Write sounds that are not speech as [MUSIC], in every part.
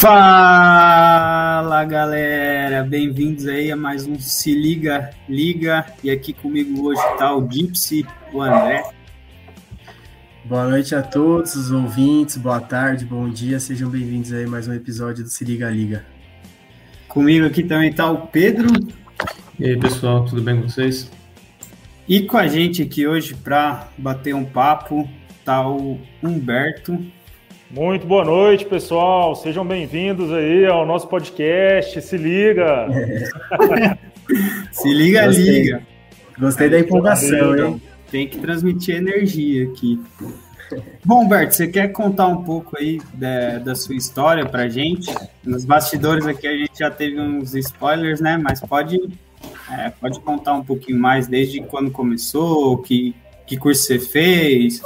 Fala galera, bem-vindos aí a mais um Se Liga Liga e aqui comigo hoje tá o Gypsy, o André. Boa noite a todos os ouvintes, boa tarde, bom dia, sejam bem-vindos aí a mais um episódio do Se Liga Liga. Comigo aqui também tá o Pedro. E aí pessoal, tudo bem com vocês? E com a gente aqui hoje para bater um papo tá o Humberto. Muito boa noite, pessoal. Sejam bem-vindos aí ao nosso podcast. Se liga! [LAUGHS] Se liga, Gostei. liga. Gostei da empolgação, hein? Tem que transmitir energia aqui. Bom, Humberto, você quer contar um pouco aí da, da sua história pra gente? Nos bastidores aqui a gente já teve uns spoilers, né? Mas pode, é, pode contar um pouquinho mais desde quando começou, que, que curso você fez,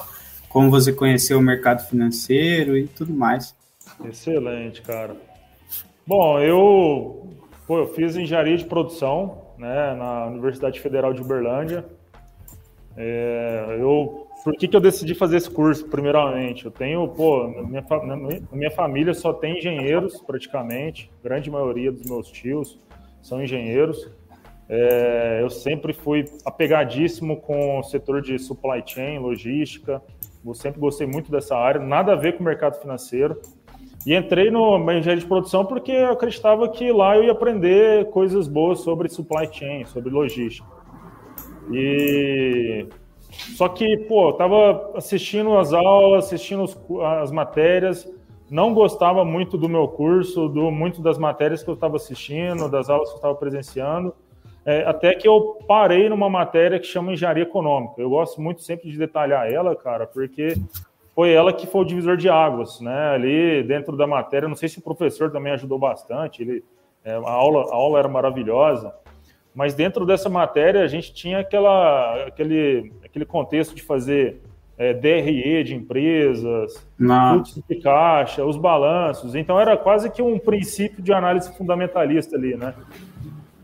como você conheceu o mercado financeiro e tudo mais. Excelente, cara. Bom, eu, pô, eu fiz engenharia de produção né, na Universidade Federal de Uberlândia. É, eu, por que, que eu decidi fazer esse curso, primeiramente? Eu tenho, pô, minha, minha- família só tem engenheiros, praticamente. Grande maioria dos meus tios são engenheiros. É, eu sempre fui apegadíssimo com o setor de supply chain, logística. Eu sempre gostei muito dessa área, nada a ver com o mercado financeiro. E entrei no engenharia de produção porque eu acreditava que lá eu ia aprender coisas boas sobre supply chain, sobre logística. E só que, pô, eu tava assistindo as aulas, assistindo as matérias, não gostava muito do meu curso, do muito das matérias que eu estava assistindo, das aulas que eu estava presenciando. É, até que eu parei numa matéria que chama engenharia econômica. Eu gosto muito sempre de detalhar ela, cara, porque foi ela que foi o divisor de águas, né? Ali dentro da matéria, não sei se o professor também ajudou bastante. Ele, é, a aula, a aula era maravilhosa, mas dentro dessa matéria a gente tinha aquela, aquele, aquele contexto de fazer é, DRE de empresas, fluxo de caixa, os balanços. Então era quase que um princípio de análise fundamentalista ali, né?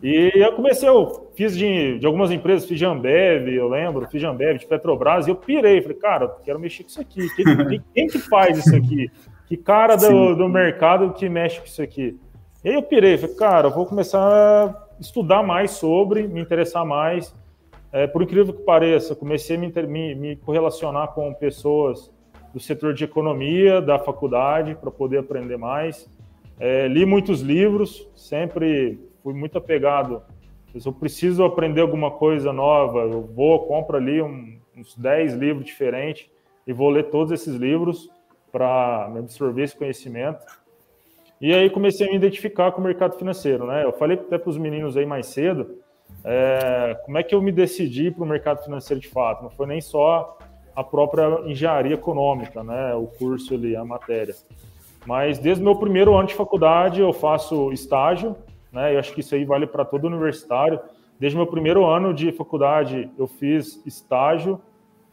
E eu comecei, eu fiz de, de algumas empresas, fiz de Ambev, eu lembro, fiz de Ambev, de Petrobras, e eu pirei, falei, cara, eu quero mexer com isso aqui. Quem, quem- quem que faz isso aqui? Que cara do, do mercado que mexe com isso aqui? E aí eu pirei, falei, cara, eu vou começar a estudar mais sobre, me interessar mais. É, por incrível que pareça, comecei a me, me, me correlacionar com pessoas do setor de economia da faculdade para poder aprender mais. É, li muitos livros, sempre fui muito apegado. Se eu preciso aprender alguma coisa nova, eu vou, compro ali um- uns 10 livros diferentes e vou ler todos esses livros para absorver esse conhecimento. E aí comecei a me identificar com o mercado financeiro, né? Eu falei até para os meninos aí mais cedo, é, como é que eu me decidi para o mercado financeiro de fato? Não foi nem só a própria engenharia econômica, né? O curso ali, a matéria. Mas desde o meu primeiro ano de faculdade eu faço estágio, né? Eu acho que isso aí vale para todo universitário. Desde meu primeiro ano de faculdade eu fiz estágio,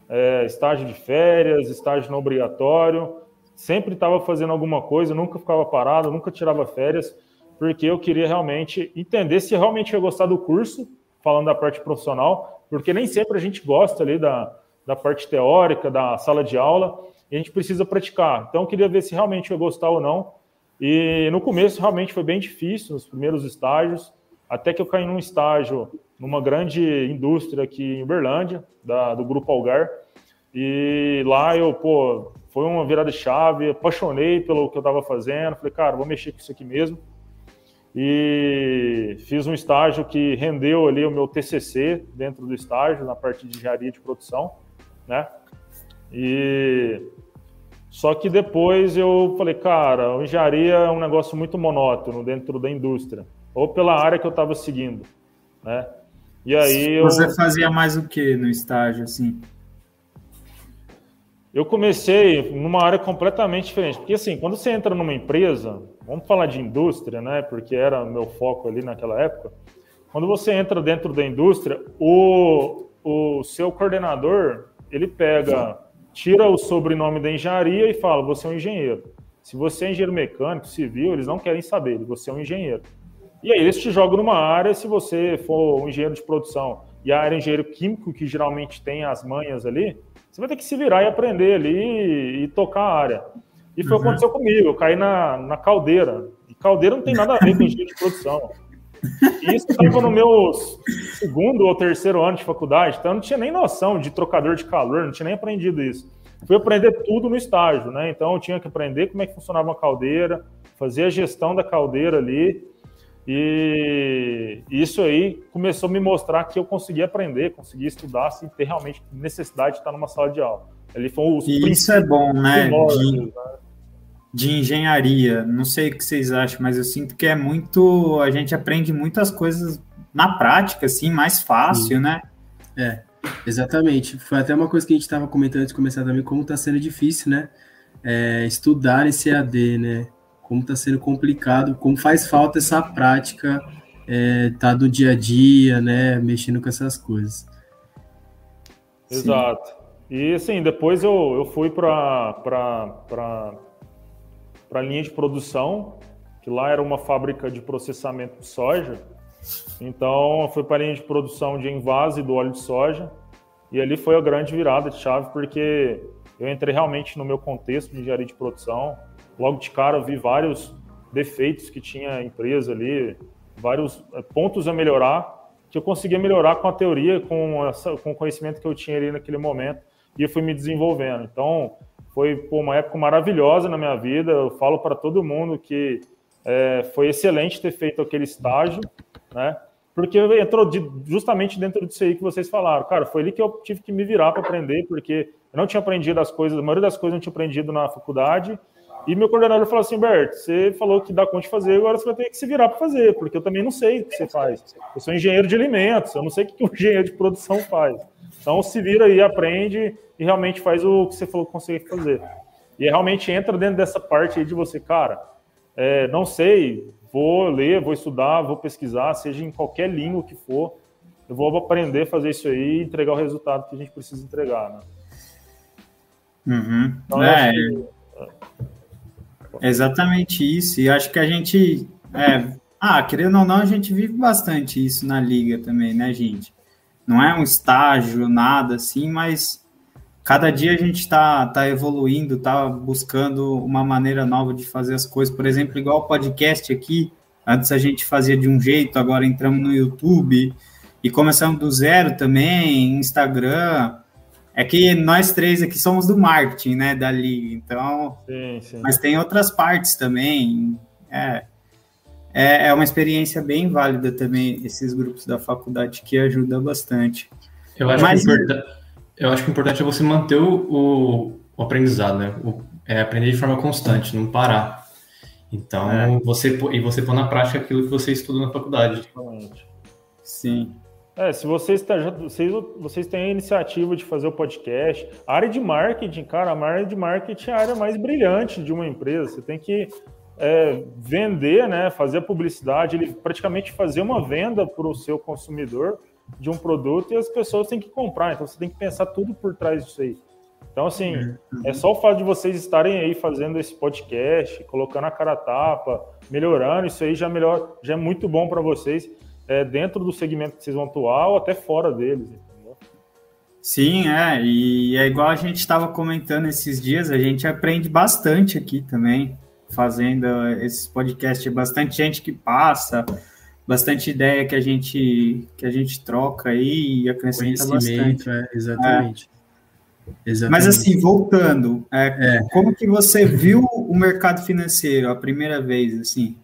é, estágio de férias, estágio não obrigatório. Sempre estava fazendo alguma coisa, nunca ficava parado, nunca tirava férias, porque eu queria realmente entender se realmente ia gostar do curso, falando da parte profissional, porque nem sempre a gente gosta ali da, da parte teórica, da sala de aula, e a gente precisa praticar. Então, eu queria ver se realmente ia gostar ou não. E no começo, realmente foi bem difícil, nos primeiros estágios, até que eu caí num estágio numa grande indústria aqui em Uberlândia, da, do Grupo Algar. E lá eu, pô, foi uma virada chave, apaixonei pelo que eu estava fazendo. Falei, cara, vou mexer com isso aqui mesmo. E fiz um estágio que rendeu ali o meu TCC dentro do estágio, na parte de engenharia de produção, né? E só que depois eu falei, cara, a engenharia é um negócio muito monótono dentro da indústria, ou pela área que eu estava seguindo, né? E aí eu, você fazia mais o que no estágio, assim? eu comecei numa área completamente diferente, porque assim, quando você entra numa empresa, vamos falar de indústria, né? Porque era meu foco ali naquela época. Quando você entra dentro da indústria, o, o seu coordenador ele pega, tira o sobrenome da engenharia e fala: você é um engenheiro. Se você é engenheiro mecânico, civil, eles não querem saber, você é um engenheiro. E aí eles te jogam numa área, se você for um engenheiro de produção e a área é engenheiro químico, que geralmente tem as manhas ali, você vai ter que se virar e aprender ali e, tocar a área. E foi o que uhum. aconteceu comigo. Eu caí na, na caldeira. E caldeira não tem nada a ver com engenharia de produção. E isso estava no meu segundo ou terceiro ano de faculdade, então eu não tinha nem noção de trocador de calor, não tinha nem aprendido isso. Fui aprender tudo no estágio, né? Então eu tinha que aprender como é que funcionava uma caldeira, fazer a gestão da caldeira ali. E isso aí começou a me mostrar que eu conseguia aprender, conseguia estudar sem ter realmente necessidade de estar numa sala de aula. Ele foi os e isso é bom, né? De, né? De engenharia. Não sei o que vocês acham, mas eu sinto que é muito. A gente aprende muitas coisas na prática, assim, mais fácil, Sim. né? É, exatamente. Foi até uma coisa que a gente estava comentando antes de começar também, como está sendo difícil, né? É, estudar esse AD, né? Como está sendo complicado, como faz falta essa prática, é, tá do dia a dia, né? Mexendo com essas coisas. Exato. Sim. E assim, depois eu, eu fui para para a linha de produção, que lá era uma fábrica de processamento de soja. Então, fui para a linha de produção de envase do óleo de soja. E ali foi a grande virada de chave, porque eu entrei realmente no meu contexto de engenharia de produção. Logo de cara, eu vi vários defeitos que tinha a empresa ali, vários eh, pontos a melhorar, que eu conseguia melhorar com a teoria, com, essa, com o conhecimento que eu tinha ali naquele momento, e eu fui me desenvolvendo. Então, foi pô, uma época maravilhosa na minha vida. Eu falo para todo mundo que é, foi excelente ter feito aquele estágio, né? Porque entrou de, justamente dentro disso aí que vocês falaram. Cara, foi ali que eu tive que me virar para aprender, porque eu não tinha aprendido as coisas, a maioria das coisas eu não tinha aprendido na faculdade. E meu coordenador falou assim: Bert, você falou que dá conta de fazer, agora você vai ter que se virar para fazer, porque eu também não sei o que você faz. Eu sou engenheiro de alimentos, eu não sei o que um [LAUGHS] engenheiro de produção faz. Então se vira aí, aprende e realmente faz o que você falou que consegue fazer. E realmente entra dentro dessa parte aí de você, cara, é, não sei, vou ler, vou estudar, vou pesquisar, seja em qualquer língua que for, eu vou aprender a fazer isso aí e entregar o resultado que a gente precisa entregar, né? Uhum. Então, é, que... é, exatamente isso. E acho que a gente, é, ah, querendo ou não, a gente vive bastante isso na liga também, né, gente? Não é um estágio, nada assim, mas cada dia a gente está tá evoluindo, está buscando uma maneira nova de fazer as coisas. Por exemplo, igual o podcast aqui, antes a gente fazia de um jeito, agora entramos no YouTube e começamos do zero também, Instagram. É que nós três aqui somos do marketing, né, da liga, então. Sim, sim. Mas tem outras partes também. É, é, é uma experiência bem válida também, esses grupos da faculdade, que ajuda bastante. Eu acho, Mas, que, eu acho que o importante é você manter o, o aprendizado, né? O, é aprender de forma constante, não parar. Então, é. você e você pôr na prática aquilo que você estuda na faculdade. Sim. É, se vocês, tá, vocês, vocês têm a iniciativa de fazer o podcast, a área de marketing, cara, a área de marketing é a área mais brilhante de uma empresa. Você tem que é, vender, né, fazer a publicidade, ele praticamente fazer uma venda para o seu consumidor de um produto e as pessoas têm que comprar. Então você tem que pensar tudo por trás disso aí. Então, assim, uhum. é só o fato de vocês estarem aí fazendo esse podcast, colocando a cara a tapa, melhorando, isso aí já, melhor, já é muito bom para vocês, é, dentro do segmento que vocês vão atuar ou até fora deles. Entendeu? Sim, é, e é igual a gente estava comentando esses dias, a gente aprende bastante aqui também fazendo esses podcasts, bastante gente que passa, bastante ideia que a gente que a gente troca aí e acrescenta bastante. É, exatamente. É. exatamente. Mas assim, voltando, é, é. como que você viu o mercado financeiro a primeira vez, assim?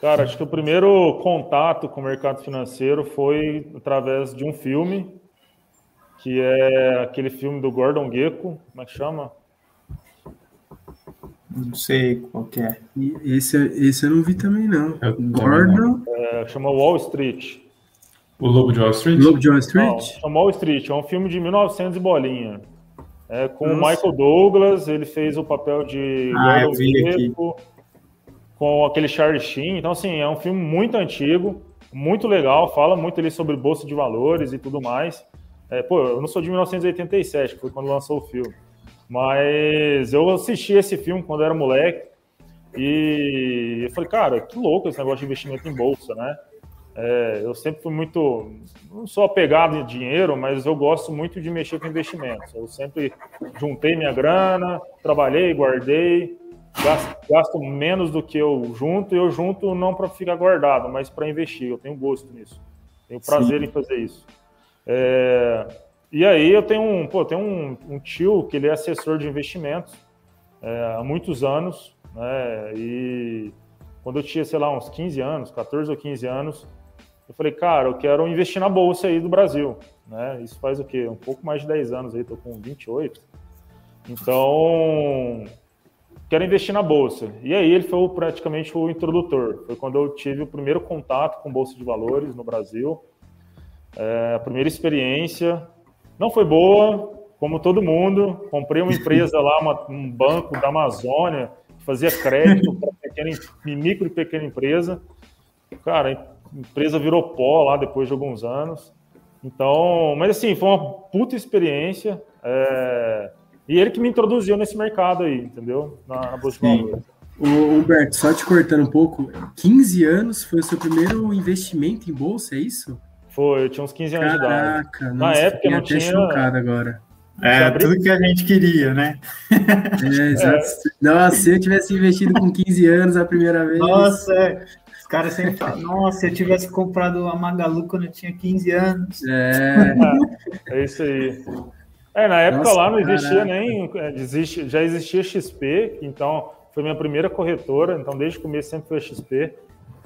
Cara, acho que o primeiro contato com o mercado financeiro foi através de um filme, que é aquele filme do Gordon Gekko, como é que chama? Não sei qual que é. Esse, esse eu não vi também, não. É, Gordon. É, chama Wall Street. O Lobo de Wall Street? Lobo de Wall Street? Não, chama Wall Street. É um filme de 1900 e bolinha. É, com Nossa. o Michael Douglas, ele fez o papel de ah, Gordon com aquele Charlie Sheen. Então, assim, é um filme muito antigo, muito legal, fala muito ali sobre bolsa de valores e tudo mais. É, pô, eu não sou de 1987, que foi quando lançou o filme. Mas eu assisti esse filme quando era moleque e eu falei, cara, que louco esse negócio de investimento em bolsa, né? É, eu sempre fui muito, não sou apegado em dinheiro, mas eu gosto muito de mexer com investimentos. Eu sempre juntei minha grana, trabalhei, guardei, gasto, gasto menos do que eu junto, e eu junto não para ficar guardado, mas para investir. Eu tenho gosto nisso, tenho prazer Sim. em fazer isso. É, e aí eu tenho um, pô, tenho um, um, tio que ele é assessor de investimentos é, há muitos anos, né? E quando eu tinha, sei lá, uns 15 anos, 14 ou 15 anos, eu falei, cara, eu quero investir na bolsa aí do Brasil, né? Isso faz o quê? Um pouco mais de 10 anos aí, tô com 28. Então, quero investir na bolsa. E aí ele foi praticamente o introdutor. Foi quando eu tive o primeiro contato com bolsa de valores no Brasil. É, a primeira experiência não foi boa, como todo mundo. Comprei uma empresa lá, uma, um banco da Amazônia, fazia crédito para micro e pequena empresa. Cara, empresa virou pó lá depois de alguns anos. Então, mas assim, foi uma puta experiência. É... E ele que me introduziu nesse mercado aí, entendeu? Na, na Bolsa de Valores. O Humberto, só te cortando um pouco, 15 anos foi o seu primeiro investimento em bolsa, é isso? Foi, eu tinha uns 15 anos Caraca, de idade. Na época eu não tinha. chocado agora. É, tudo que a gente queria, né? É, [LAUGHS] exato. É. Nossa, se eu tivesse investido com 15 anos a primeira vez. Nossa, é caras sempre falam, nossa, se eu tivesse comprado a Magalu quando eu tinha 15 anos. É, é isso aí. É, na época nossa, lá não existia caraca. nem. Existe, já existia XP, então foi minha primeira corretora, então desde o começo sempre foi XP.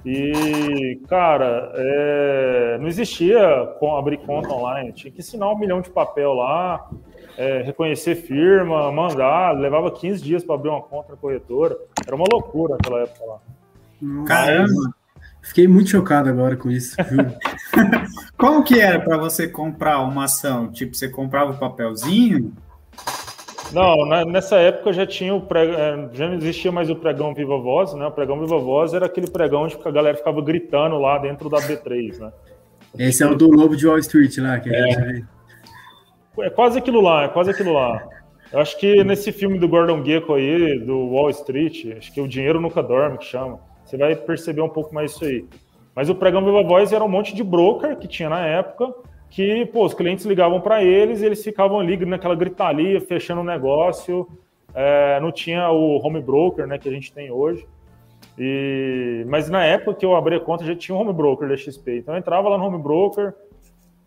E, cara, é, não existia com abrir conta online, tinha que ensinar um milhão de papel lá, é, reconhecer firma, mandar, levava 15 dias para abrir uma conta na corretora. Era uma loucura naquela época lá. Caramba! Fiquei muito chocado agora com isso, [LAUGHS] Como que era para você comprar uma ação? Tipo, você comprava o papelzinho? Não, nessa época já tinha o pregão, é, já não existia mais o pregão Viva Voz, né? O pregão Viva Voz era aquele pregão onde a galera ficava gritando lá dentro da B3, né? Esse é o do Lobo de Wall Street lá, que é. É quase aquilo lá, é quase aquilo lá. Eu acho que nesse filme do Gordon Gekko aí, do Wall Street, acho que o dinheiro nunca dorme, que chama. Você vai perceber um pouco mais isso aí. Mas o pregão Viva Voz era um monte de broker que tinha na época, que pô, os clientes ligavam para eles e eles ficavam ali naquela gritalia, fechando o negócio. É, não tinha o home broker né, que a gente tem hoje. E, mas na época que eu abri a conta já tinha um home broker da XP. Então eu entrava lá no home broker,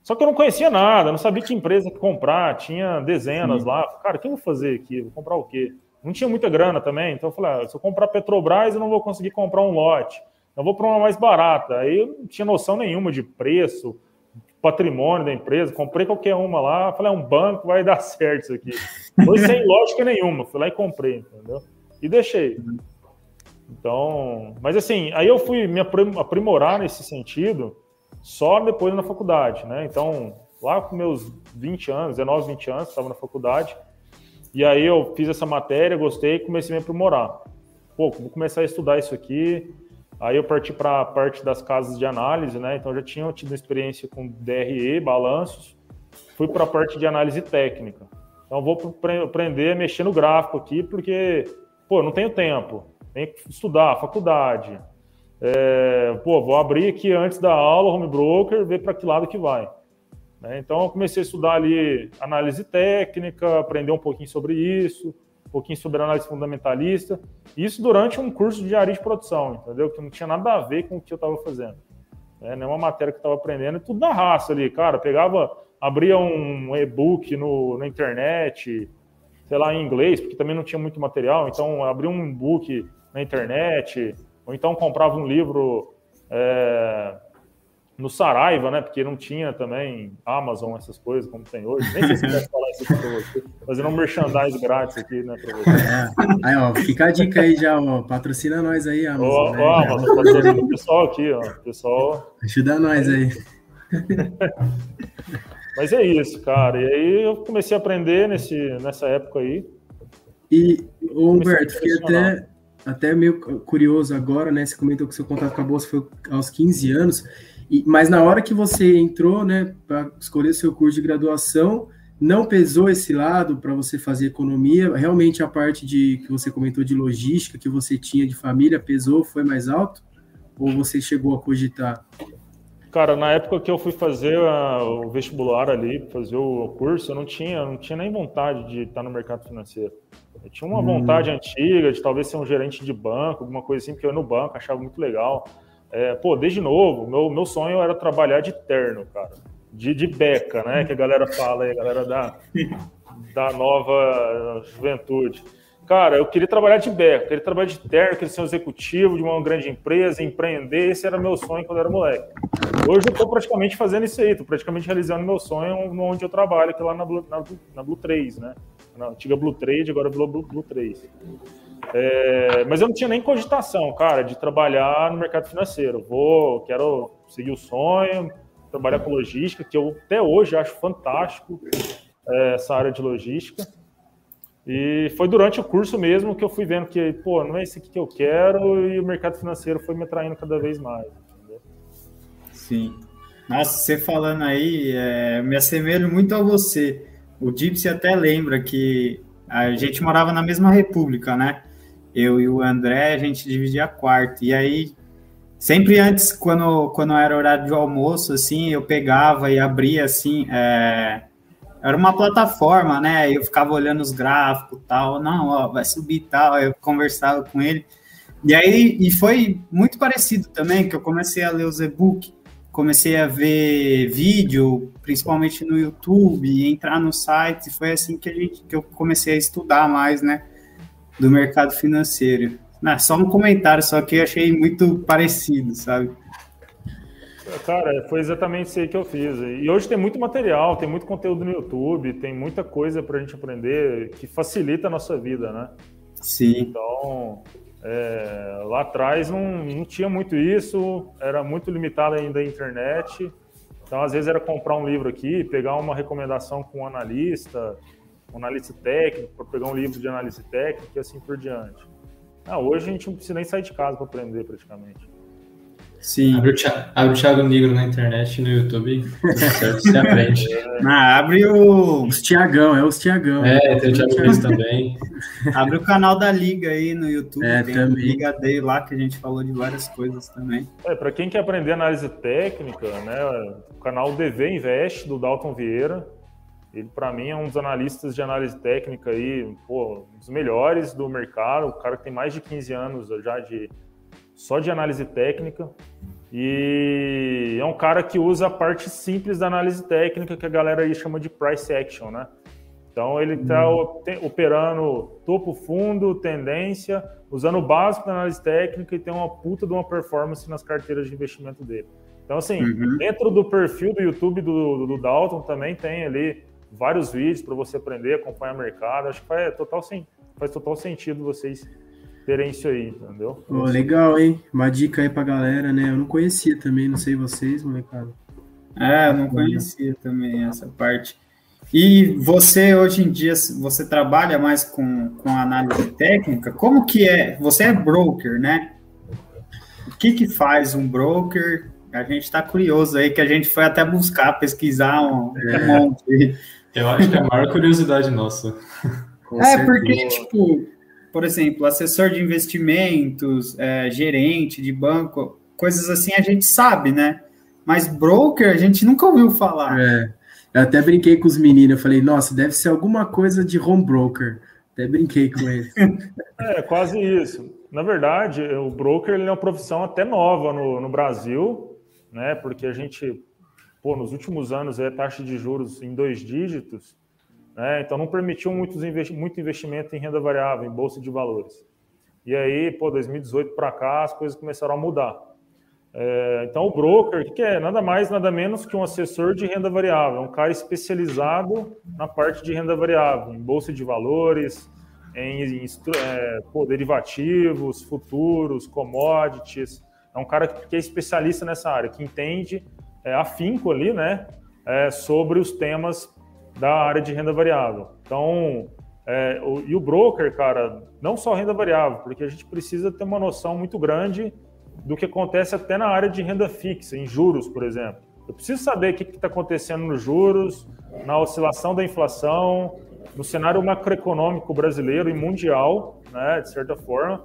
só que eu não conhecia nada, não sabia que empresa que comprar, tinha dezenas Sim. lá. Cara, o que eu vou fazer aqui? Vou comprar o quê? Não tinha muita grana também, então eu falei, ah, se eu comprar Petrobras, eu não vou conseguir comprar um lote. Eu vou para uma mais barata. Aí eu não tinha noção nenhuma de preço, patrimônio da empresa. Comprei qualquer uma lá, falei, é um banco, vai dar [LAUGHS] certo isso aqui. Foi sem lógica nenhuma. Fui lá e comprei, entendeu? E deixei. Então, mas assim, aí eu fui me aprimorar nesse sentido só depois na faculdade, né? Então, lá com meus 20 anos, 19, 20 anos, estava na faculdade, e aí eu fiz essa matéria, gostei comecei a me aprimorar. Pô, vou começar a estudar isso aqui. Aí eu parti para a parte das casas de análise, né? Então já tinha tido experiência com DRE, balanços. Fui para a parte de análise técnica. Então vou aprender a mexer no gráfico aqui, porque, pô, não tenho tempo. Tenho que estudar, faculdade. É, pô, vou abrir aqui antes da aula, home broker, ver para que lado que vai. Né? Então, eu comecei a estudar ali análise técnica, aprender um pouquinho sobre isso, pouquinho sobre análise fundamentalista. Isso durante um curso de área de produção, entendeu? Que não tinha nada a ver com o que eu estava fazendo. Né? Nenhuma matéria que eu estava aprendendo, tudo na raça ali, cara. Pegava, abria um e-book no, na internet, sei lá, em inglês, porque também não tinha muito material. Então, abria um e-book na internet, ou então comprava um livro. É, no Saraiva, né? Porque não tinha também Amazon, essas coisas como tem hoje. Nem sei se você falar isso pra você. Fazendo um merchandise grátis aqui, né, pra você. É. Aí, ó, fica a dica aí já, ó. Patrocina nós aí, Amazon. Ó, né? ó Amazon, patrocina o pessoal aqui, ó. Pessoal. Ajuda nós aí. [LAUGHS] Mas é isso, cara. E aí eu comecei a aprender nesse, nessa época aí. E, Humberto, fiquei até, até meio curioso agora, né? Você comentou que seu contato com a Bolsa foi aos 15 anos. E, mas na hora que você entrou, né, para escolher seu curso de graduação, não pesou esse lado para você fazer economia? Realmente a parte de que você comentou de logística, que você tinha de família, pesou, foi mais alto? Ou você chegou a cogitar? Cara, na época que eu fui fazer a, o vestibular ali, fazer o curso, eu não tinha, não tinha nem vontade de estar no mercado financeiro. Eu tinha uma hum. vontade antiga de talvez ser um gerente de banco, alguma coisa assim, porque eu ia no banco achava muito legal. É, pô, desde novo, meu, meu sonho era trabalhar de terno, cara. De, de beca, né? Que a galera fala aí, a galera da, da nova juventude. Cara, eu queria trabalhar de beca, queria trabalhar de terno, queria ser um executivo de uma grande empresa, empreender. Esse era meu sonho quando eu era moleque. Hoje eu estou praticamente fazendo isso aí, estou praticamente realizando meu sonho onde eu trabalho, que é lá na Blue, na, na Blue 3, né? Na antiga Blue Trade, agora Blue, Blue, Blue 3. É, mas eu não tinha nem cogitação, cara, de trabalhar no mercado financeiro. Vou, quero seguir o sonho, trabalhar com logística, que eu até hoje acho fantástico é, essa área de logística. E foi durante o curso mesmo que eu fui vendo que, pô, não é isso aqui que eu quero e o mercado financeiro foi me atraindo cada vez mais. Entendeu? Sim. Nossa, você falando aí, é, me assemelho muito a você. O Gypsy até lembra que a gente morava na mesma república, né? Eu e o André, a gente dividia quarto. E aí, sempre antes, quando, quando era horário de almoço, assim, eu pegava e abria, assim, é, era uma plataforma, né? Eu ficava olhando os gráficos tal, não, ó, vai subir tal, eu conversava com ele. E aí, e foi muito parecido também, que eu comecei a ler os e-book, comecei a ver vídeo, principalmente no YouTube, entrar no site, foi assim que, a gente, que eu comecei a estudar mais, né, do mercado financeiro. Não, só um comentário, só que eu achei muito parecido, sabe? Cara, foi exatamente isso aí que eu fiz. E hoje tem muito material, tem muito conteúdo no YouTube, tem muita coisa para a gente aprender que facilita a nossa vida, né? Sim. Então, é, lá atrás não, não tinha muito isso, era muito limitado ainda a internet. Então, às vezes, era comprar um livro aqui, pegar uma recomendação com um analista, um analista técnico, para pegar um livro de análise técnica e assim por diante. Ah, hoje a gente não precisa nem sair de casa para aprender praticamente. Sim. Abre o, Thiago, abre o Thiago Negro na internet no YouTube, você aprende. [LAUGHS] Ah, abre o... Os Tiagão, é os Tiagão. É, tem o Thiago Luiz também. [LAUGHS] Abre o canal da Liga aí no YouTube, é, tem também. Liga Day lá, que a gente falou de várias coisas também. É, para quem quer aprender análise técnica, né, o canal DV Invest, do Dalton Vieira, ele, para mim, é um dos analistas de análise técnica aí, pô, um dos melhores do mercado, o cara que tem mais de 15 anos já de só de análise técnica. E é um cara que usa a parte simples da análise técnica que a galera aí chama de price action, né? Então ele está uhum. operando topo, fundo, tendência, usando o básico da análise técnica e tem uma puta de uma performance nas carteiras de investimento dele. Então, assim, uhum. dentro do perfil do YouTube do, do, Dalton também tem ali vários vídeos para você aprender, acompanhar o mercado. Acho que faz total, faz total sentido vocês terem isso aí, entendeu? Oh, legal, hein? Uma dica aí pra galera, né? Eu não conhecia também, não sei vocês, molecada. É, eu não conhecia também essa parte. E você, hoje em dia, você trabalha mais com, com análise técnica? Como que é? Você é broker, né? O que que faz um broker? A gente está curioso aí, que a gente foi até buscar, pesquisar um, é. um monte. Eu acho que é a maior curiosidade nossa. Com é, certeza. porque, tipo, por exemplo, assessor de investimentos, é, gerente de banco, coisas assim a gente sabe, né? Mas broker a gente nunca ouviu falar. É. Eu até brinquei com os meninos, eu falei, nossa, deve ser alguma coisa de home broker. Até brinquei com eles. [LAUGHS] é, quase isso. Na verdade, o broker ele é uma profissão até nova no, no Brasil, né? Porque a gente, pô, nos últimos anos é taxa de juros em dois dígitos. Né? Então, não permitiu muitos investi muito investimento em renda variável, em bolsa de valores. E aí, pô, 2018 para cá, as coisas começaram a mudar. É, então, o broker, que é? Nada mais, nada menos que um assessor de renda variável, um cara especializado na parte de renda variável, em bolsa de valores, em, em é, pô, derivativos, futuros, commodities. É um cara que é especialista nessa área, que entende é, afinco ali, né, é, sobre os temas da área de renda variável. Então, é, o, e o broker, cara, não só renda variável, porque a gente precisa ter uma noção muito grande do que acontece até na área de renda fixa, em juros, por exemplo. Eu preciso saber o que está acontecendo nos juros, na oscilação da inflação, no cenário macroeconômico brasileiro e mundial, né, de certa forma,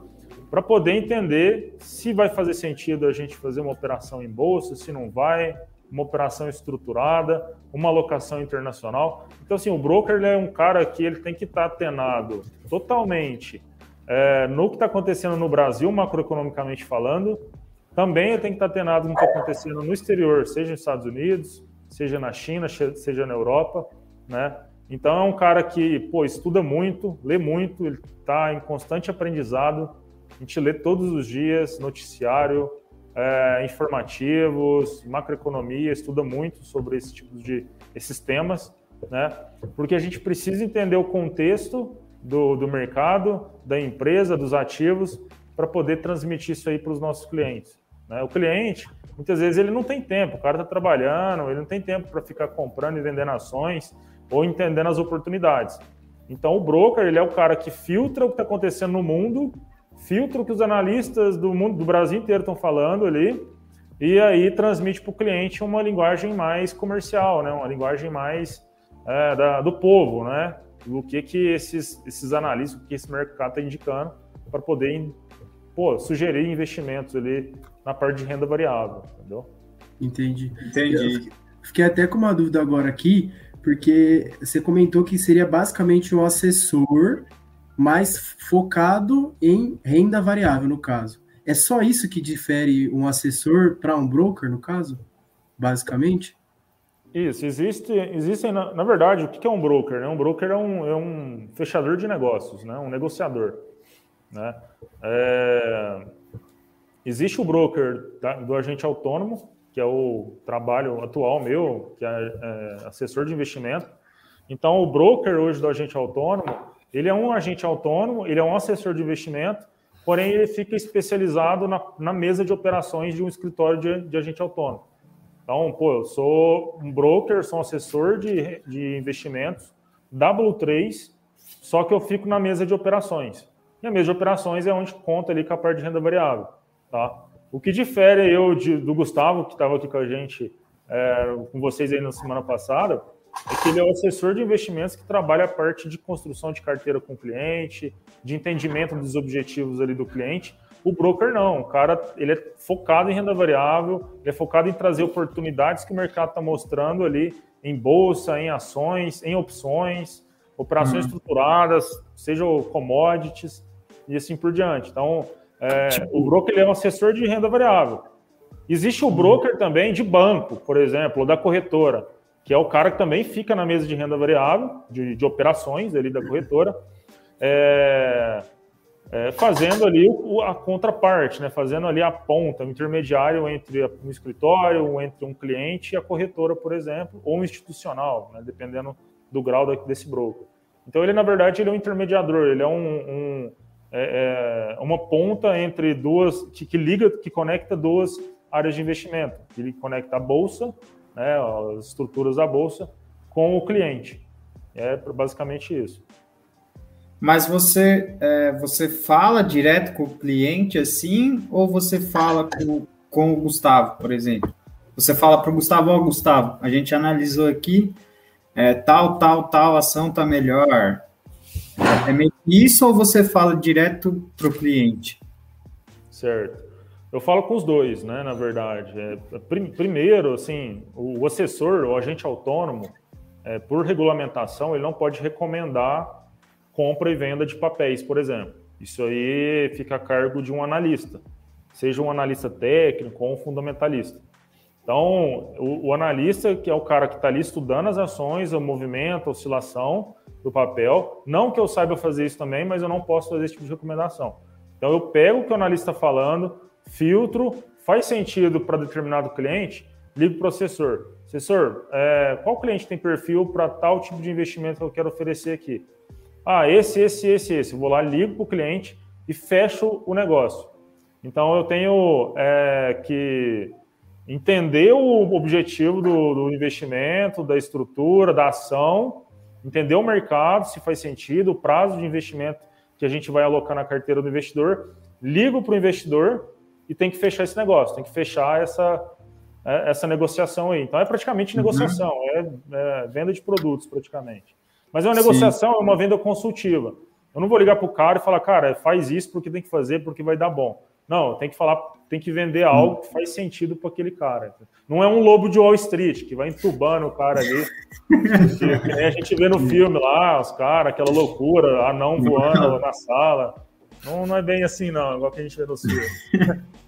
para poder entender se vai fazer sentido a gente fazer uma operação em bolsa, se não vai, uma operação estruturada, uma alocação internacional. Então, assim, o broker é um cara que ele tem que estar tá atenado totalmente é, no que está acontecendo no Brasil, macroeconomicamente falando, também tem que estar tá atenado no que está acontecendo no exterior, seja nos Estados Unidos, seja na China, seja na Europa, né? Então é um cara que, pô, estuda muito, lê muito, ele está em constante aprendizado, a gente lê todos os dias noticiário, é, informativos, macroeconomia, estuda muito sobre esse tipo de esses temas, né? Porque a gente precisa entender o contexto do, do mercado, da empresa, dos ativos, para poder transmitir isso aí para os nossos clientes. Né? O cliente, muitas vezes, ele não tem tempo, o cara está trabalhando, ele não tem tempo para ficar comprando e vendendo ações ou entendendo as oportunidades. Então, o broker, ele é o cara que filtra o que está acontecendo no mundo filtra o que os analistas do mundo do Brasil inteiro estão falando ali e aí transmite para o cliente uma linguagem mais comercial, né? Uma linguagem mais é, da, do povo, né? O que que esses, esses analistas, o que esse mercado está indicando para poder pô, sugerir investimentos ali na parte de renda variável, entendeu? Entendi. Entendi. Eu fiquei até com uma dúvida agora aqui, porque você comentou que seria basicamente um assessor mais focado em renda variável, no caso. É só isso que difere um assessor para um broker, no caso? Basicamente? Isso, existe, existem, na, na verdade, o que é um broker? Né? Um broker é um, é um fechador de negócios, né? um negociador. Né? É, existe o broker tá, do agente autônomo, que é o trabalho atual meu, que é, é assessor de investimento. Então, o broker hoje do agente autônomo, ele é um agente autônomo, ele é um assessor de investimento, porém ele fica especializado na, na mesa de operações de um escritório de, de, agente autônomo. Então, pô, eu sou um broker, sou um assessor de, de investimentos, W3, só que eu fico na mesa de operações. E a mesa de operações é onde conta ali com a parte de renda variável. Tá? O que difere eu de, do Gustavo, que estava aqui com a gente, é, com vocês aí na semana passada, é que ele é o assessor de investimentos que trabalha a parte de construção de carteira com o cliente, de entendimento dos objetivos ali do cliente. O broker não, o cara ele é focado em renda variável, ele é focado em trazer oportunidades que o mercado está mostrando ali em bolsa, em ações, em opções, operações uhum. estruturadas, seja commodities e assim por diante. Então, é, tipo... o broker ele é um assessor de renda variável. Existe o uhum. broker também de banco, por exemplo, ou da corretora que é o cara que também fica na mesa de renda variável, de, de operações ali da corretora, é, é, fazendo ali o, a contraparte, né? fazendo ali a ponta, o intermediário entre um escritório, entre um cliente e a corretora, por exemplo, ou um institucional, né? dependendo do grau desse broker. Então ele, na verdade, ele é um intermediador, ele é um, um é, é uma ponta entre duas, que, que liga, que conecta duas áreas de investimento. Ele conecta a bolsa né, as estruturas da bolsa com o cliente. É basicamente isso. Mas você, é, você fala direto com o cliente assim, ou você fala com, com o Gustavo, por exemplo? Você fala para o Gustavo, ó, oh, Gustavo, a gente analisou aqui, é, tal, tal, tal ação está melhor. É meio isso ou você fala direto para o cliente? Certo. Eu falo com os dois, né, na verdade. É, primeiro, assim, o assessor, o agente autônomo, é, por regulamentação, ele não pode recomendar compra e venda de papéis, por exemplo. Isso aí fica a cargo de um analista, seja um analista técnico ou um fundamentalista. Então, o, o analista, que é o cara que está ali estudando as ações, o movimento, a oscilação do papel, não que eu saiba fazer isso também, mas eu não posso fazer esse tipo de recomendação. Então, eu pego o que o analista está falando, filtro, faz sentido para determinado cliente, ligo para o assessor. Assessor, é, qual cliente tem perfil para tal tipo de investimento que eu quero oferecer aqui? Ah, esse, esse, esse, esse. Vou lá, ligo para o cliente e fecho o negócio. Então, eu tenho é, que entender o objetivo do, do, investimento, da estrutura, da ação, entender o mercado, se faz sentido, o prazo de investimento que a gente vai alocar na carteira do investidor, ligo para o investidor e tem que fechar esse negócio, tem que fechar essa, é, essa negociação aí. Então é praticamente uhum. negociação, uhum. é, é, venda de produtos praticamente. Mas é uma negociação, Sim. é uma venda consultiva. Eu não vou ligar para o cara e falar, cara, faz isso porque tem que fazer, porque vai dar bom. Não, tem que falar, tem que vender algo que faz sentido para aquele cara. Não é um lobo de Wall Street que vai entubando o cara ali. [LAUGHS] Que, que a gente vê no filme lá, os caras, aquela loucura, anão voando na sala. Não, não é bem assim, não, igual que a gente vê no filme. [LAUGHS]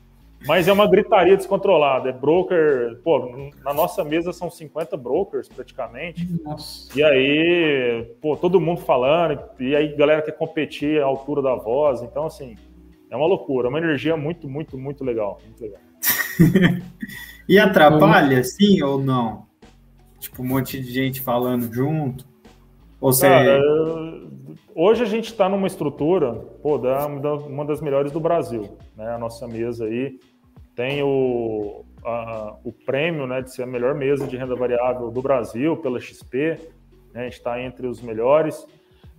Mas é uma gritaria descontrolada. É broker. Pô, na nossa mesa são 50 brokers praticamente. Nossa. E aí, pô, todo mundo falando. E aí, galera quer competir à altura da voz. Então, assim, é uma loucura. É uma energia muito, muito, muito legal. Muito legal. [LAUGHS] e atrapalha, sim ou não? Tipo, um monte de gente falando junto? Ou você. Cara, hoje a gente está numa estrutura, pô, da, uma das melhores do Brasil. Né? A nossa mesa aí tem o, a, o prêmio né, de ser a melhor mesa de renda variável do Brasil pela XP, né, a gente está entre os melhores,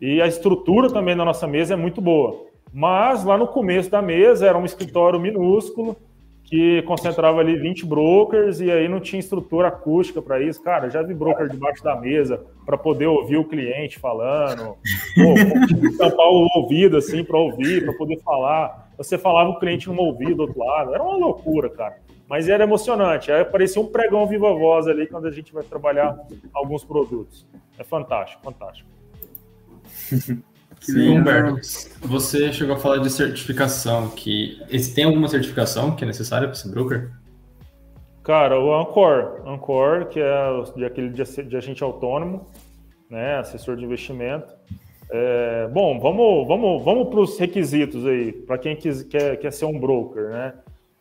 e a estrutura também da nossa mesa é muito boa. Mas lá no começo da mesa era um escritório minúsculo, que concentrava ali 20 brokers e aí não tinha estrutura acústica para isso. Cara, já vi broker debaixo da mesa para poder ouvir o cliente falando, [LAUGHS] tampar o ouvido assim para ouvir, para poder falar. Você falava o cliente não ouvia do outro lado. Era uma loucura, cara. Mas era emocionante. Aí parecia um pregão viva voz ali quando a gente vai trabalhar alguns produtos. É fantástico, fantástico. [LAUGHS] Sim, Humberto, você chegou a falar de certificação, que tem alguma certificação que é necessária para esse broker? Cara, o Ancor, Ancor, que é de aquele de agente autônomo, né, assessor de investimento. É, bom, vamos, vamos, vamos para os requisitos aí, para quem quis, quer, quer ser um broker, né?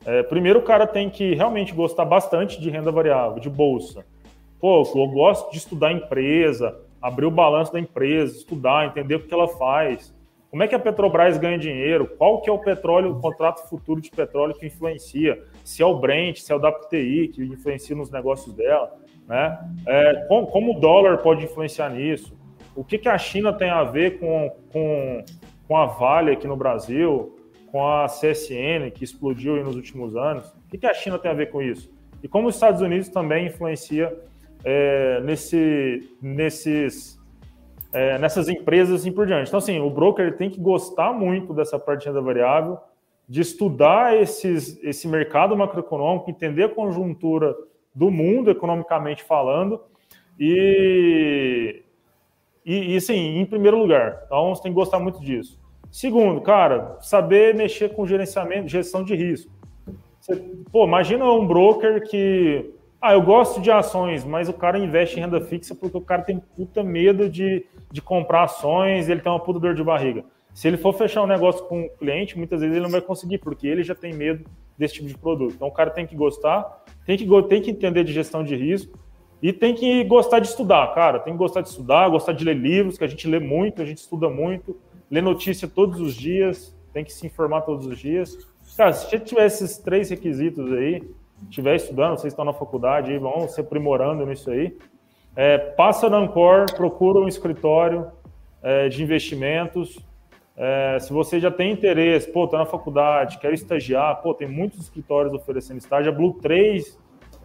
É, primeiro, o cara tem que realmente gostar bastante de renda variável, de bolsa. Pô, eu gosto de estudar empresa, abrir o balanço da empresa, estudar, entender o que ela faz. Como é que a Petrobras ganha dinheiro? Qual que é o petróleo, o contrato futuro de petróleo que influencia? Se é o Brent, se é o WTI que influencia nos negócios dela, né? É, como, como, o dólar pode influenciar nisso? O que, que a China tem a ver com, com, com a Vale aqui no Brasil, com a CSN que explodiu nos últimos anos? O que, que a China tem a ver com isso? E como os Estados Unidos também influencia é, nesse, nesses, é, nessas empresas assim por diante. Então, assim, o broker tem que gostar muito dessa parte de renda variável, de estudar esses, esse mercado macroeconômico, entender a conjuntura do mundo, economicamente falando, e, e, e sim, em primeiro lugar. Então, você tem que gostar muito disso. Segundo, cara, saber mexer com gerenciamento, gestão de risco. Você, pô, imagina um broker que ah, eu gosto de ações, mas o cara investe em renda fixa porque o cara tem puta medo de, de comprar ações, ele tem uma puta dor de barriga. Se ele for fechar um negócio com um cliente, muitas vezes ele não vai conseguir, porque ele já tem medo desse tipo de produto. Então o cara tem que gostar, tem que, tem que entender de gestão de risco e tem que gostar de estudar, cara. Tem que gostar de estudar, gostar de ler livros, que a gente lê muito, a gente estuda muito, lê notícia todos os dias, tem que se informar todos os dias. Cara, se tiver esses três requisitos aí, estiver estudando, vocês estão na faculdade, vão se aprimorando nisso aí. É, passa na Ancor, procura um escritório é, de investimentos. É, se você já tem interesse, pô, tá na faculdade, quero estagiar, pô, tem muitos escritórios oferecendo estágio. A Blue 3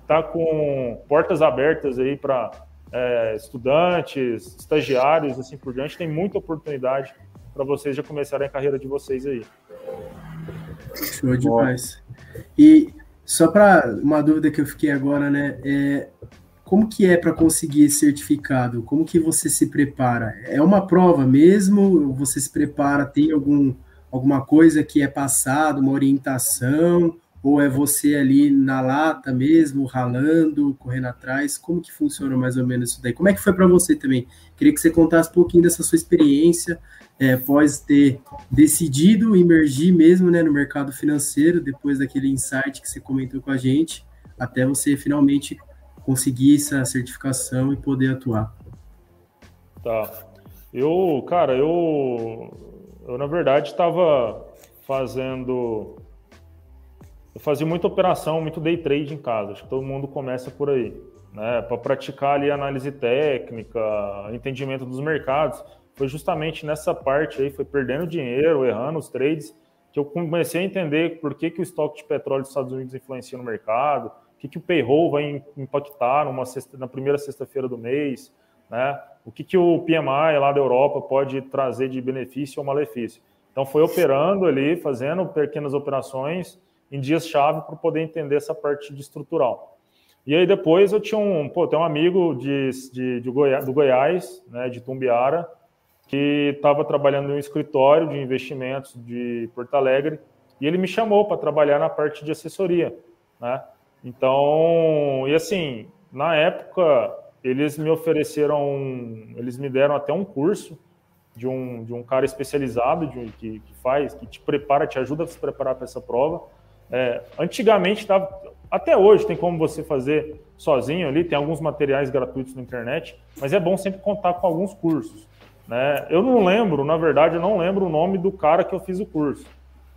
tá com portas abertas aí para é, estudantes, estagiários, assim por diante. Tem muita oportunidade para vocês já começarem a carreira de vocês aí. Show demais. E só para uma dúvida que eu fiquei agora, né? É, como que é para conseguir esse certificado? Como que você se prepara? É uma prova mesmo? Você se prepara? Tem algum, alguma coisa que é passado, uma orientação? Ou é você ali na lata mesmo, ralando, correndo atrás? Como que funciona mais ou menos isso daí? Como é que foi para você também? Queria que você contasse um pouquinho dessa sua experiência, é, ter decidido emergir mesmo né, no mercado financeiro, depois daquele insight que você comentou com a gente, até você finalmente conseguir essa certificação e poder atuar. Tá. Eu, cara, eu, eu na verdade estava fazendo. Eu fazia muita operação, muito day trade em casa. Acho que todo mundo começa por aí, né? Para praticar ali análise técnica, entendimento dos mercados foi justamente nessa parte aí, foi perdendo dinheiro, errando os trades, que eu comecei a entender por que, que o estoque de petróleo dos Estados Unidos influencia no mercado, o que, que o payroll vai impactar numa sexta, na primeira sexta-feira do mês, né? O que, que o PMI lá da Europa pode trazer de benefício ou malefício? Então, foi operando ali, fazendo pequenas operações em dias-chave para poder entender essa parte de estrutural. E aí depois eu tinha um, pô, tem um amigo de, de, de do Goiás, né, de Tumbiara, que estava trabalhando em um escritório de investimentos de Porto Alegre e ele me chamou para trabalhar na parte de assessoria, né? Então, e assim, na época eles me ofereceram, eles me deram até um curso de um, de um cara especializado de, que, que faz, que te prepara, te ajuda a se preparar para essa prova. É, antigamente, tava, até hoje tem como você fazer sozinho ali, tem alguns materiais gratuitos na internet, mas é bom sempre contar com alguns cursos. Né? Eu não lembro, na verdade, eu não lembro o nome do cara que eu fiz o curso.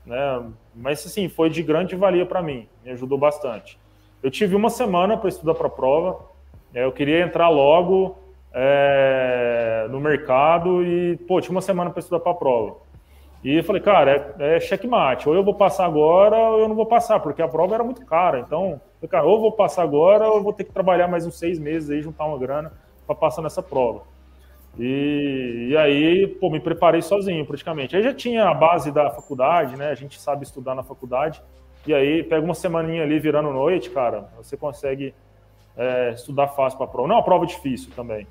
Né? Mas assim, foi de grande valia para mim, me ajudou bastante. Eu tive uma semana para estudar para a prova, é, eu queria entrar logo é, no mercado e, pô, tinha uma semana para estudar para a prova. E eu falei, cara, é, é checkmate. Ou eu vou passar agora, ou eu não vou passar, porque a prova era muito cara. Então, falei, cara, ou eu vou passar agora, ou eu vou ter que trabalhar mais uns seis meses aí, juntar uma grana para passar nessa prova. E, e, aí, pô, me preparei sozinho, praticamente. Aí já tinha a base da faculdade, né? A gente sabe estudar na faculdade. E aí, pega uma semaninha ali virando noite, cara, você consegue é, estudar fácil para a prova. Não é uma prova difícil também.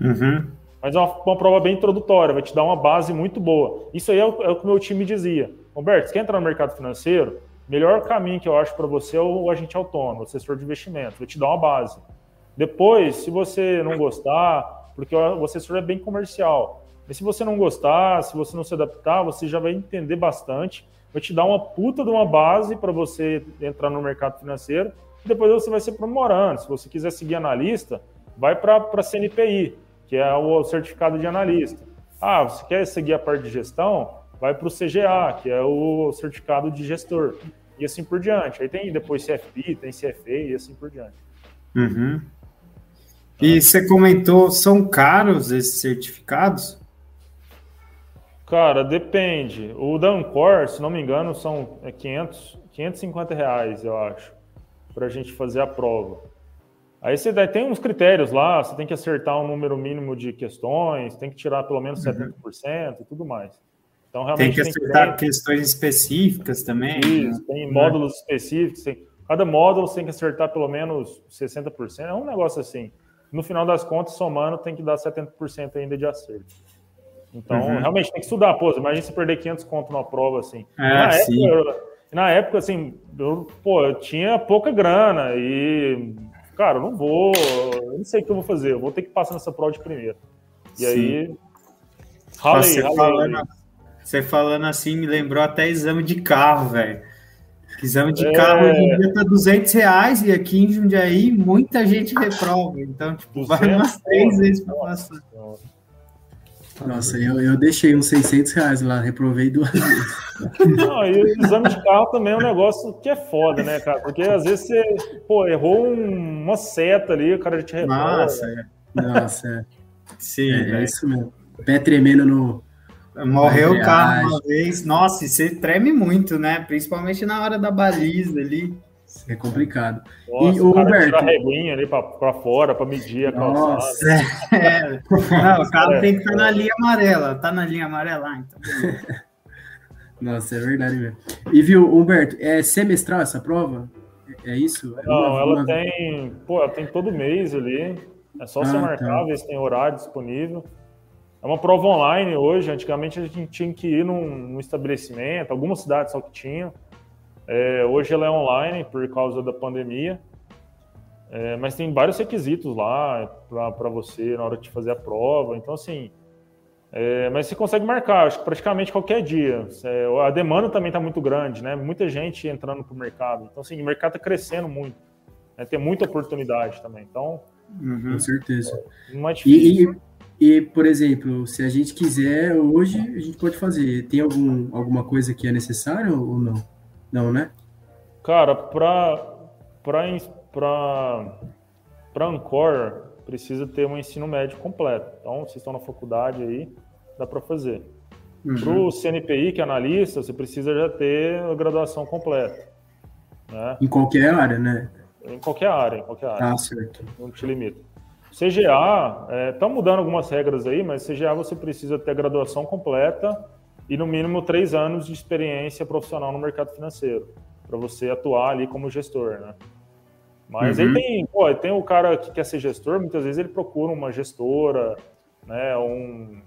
Uhum. Mas é uma, uma, prova bem introdutória, vai te dar uma base muito boa. Isso aí é o, é o que o meu time dizia. Roberto, você quer entrar no mercado financeiro? Melhor caminho que eu acho para você é o agente autônomo, o assessor de investimento. Vai te dar uma base. Depois, se você não gostar, porque o assessor é bem comercial. Mas se você não gostar, se você não se adaptar, você já vai entender bastante. Vai te dar uma puta de uma base para você entrar no mercado financeiro. E depois você vai se aprimorando. Se você quiser seguir analista, vai para a CNPI que é o certificado de analista. Ah, você quer seguir a parte de gestão? Vai para o CGA, que é o certificado de gestor. E assim por diante. Aí tem depois CFP, tem CFA e assim por diante. Uhum. E você comentou, são caros esses certificados? Cara, depende. O da Ancor, se não me engano, são 500, é 550 reais, eu acho, para a gente fazer a prova. Aí você tem uns critérios lá, você tem que acertar um número mínimo de questões, tem que tirar pelo menos uhum. 70% e tudo mais. Então, realmente tem que acertar tem... questões específicas também. Isso, né? tem módulos específicos. Tem... Cada módulo você tem que acertar pelo menos 60%. É um negócio assim. No final das contas, somando, tem que dar 70% ainda de acerto. Então, uhum. realmente tem que estudar. Pô, imagina se perder 500 conto numa prova assim. É, na, sim. época, na época, assim, eu, pô, eu tinha pouca grana e cara, eu não vou, eu não sei o que eu vou fazer, eu vou ter que passar nessa prova de primeiro. E Sim. aí. Ralei, você, falando, você falando assim me lembrou até exame de carro, velho. Exame de é... carro hoje em dia tá 200 reais e aqui em Jundiaí muita gente reprova. Então, tipo, vai umas três vezes para passar. Nossa, eu, eu deixei uns 600 reais lá, reprovei duas vezes. Não, e o exame de carro também é um negócio que é foda, né, cara? Porque às vezes você, pô, errou um, uma seta ali, o cara te reprova. Nossa, é. Nossa, é. Sim, é, é isso mesmo. Pé tremendo no. Morreu o carro uma vez. Nossa, e você treme muito, né? Principalmente na hora da baliza ali. É complicado. Nossa, e o cara Roberto... a reguinha ali para fora para medir a calçada. Nossa, é. Não, o carro é. tem que estar na linha amarela. Tá na linha amarela, então. [LAUGHS] Nossa, é verdade mesmo. E viu, Humberto, é semestral essa prova? É isso? É Não, uma, ela uma... tem, pô, ela tem todo mês ali. É só ah, você marcar, tá. ver se tem horário disponível. É uma prova online hoje. Antigamente a gente tinha que ir num, num estabelecimento, algumas cidades só que tinham. É, hoje ela é online por causa da pandemia, é, mas tem vários requisitos lá para você na hora de fazer a prova. Então, assim, é, mas você consegue marcar, acho que praticamente qualquer dia. É, a demanda também está muito grande, né? Muita gente entrando para o mercado. Então, assim, o mercado está crescendo muito. Né? Tem muita oportunidade também. Então, uhum, com certeza. Não é difícil. E, e, e, por exemplo, se a gente quiser hoje, a gente pode fazer. Tem algum, alguma coisa que é necessária ou não? Não, né? Cara, para para Ancor precisa ter um ensino médio completo. Então, vocês estão na faculdade aí, dá para fazer. Uhum. Para o CNPI, que é analista, você precisa já ter a graduação completa. Né? Em qualquer área, né? Em qualquer área, em qualquer área. Ah, certo. Não te limita. CGA, estão é, mudando algumas regras aí, mas CGA você precisa ter graduação completa e no mínimo três anos de experiência profissional no mercado financeiro, para você atuar ali como gestor, né? Mas uhum. aí tem, pô, tem o cara que quer ser gestor, muitas vezes ele procura uma gestora, né, um,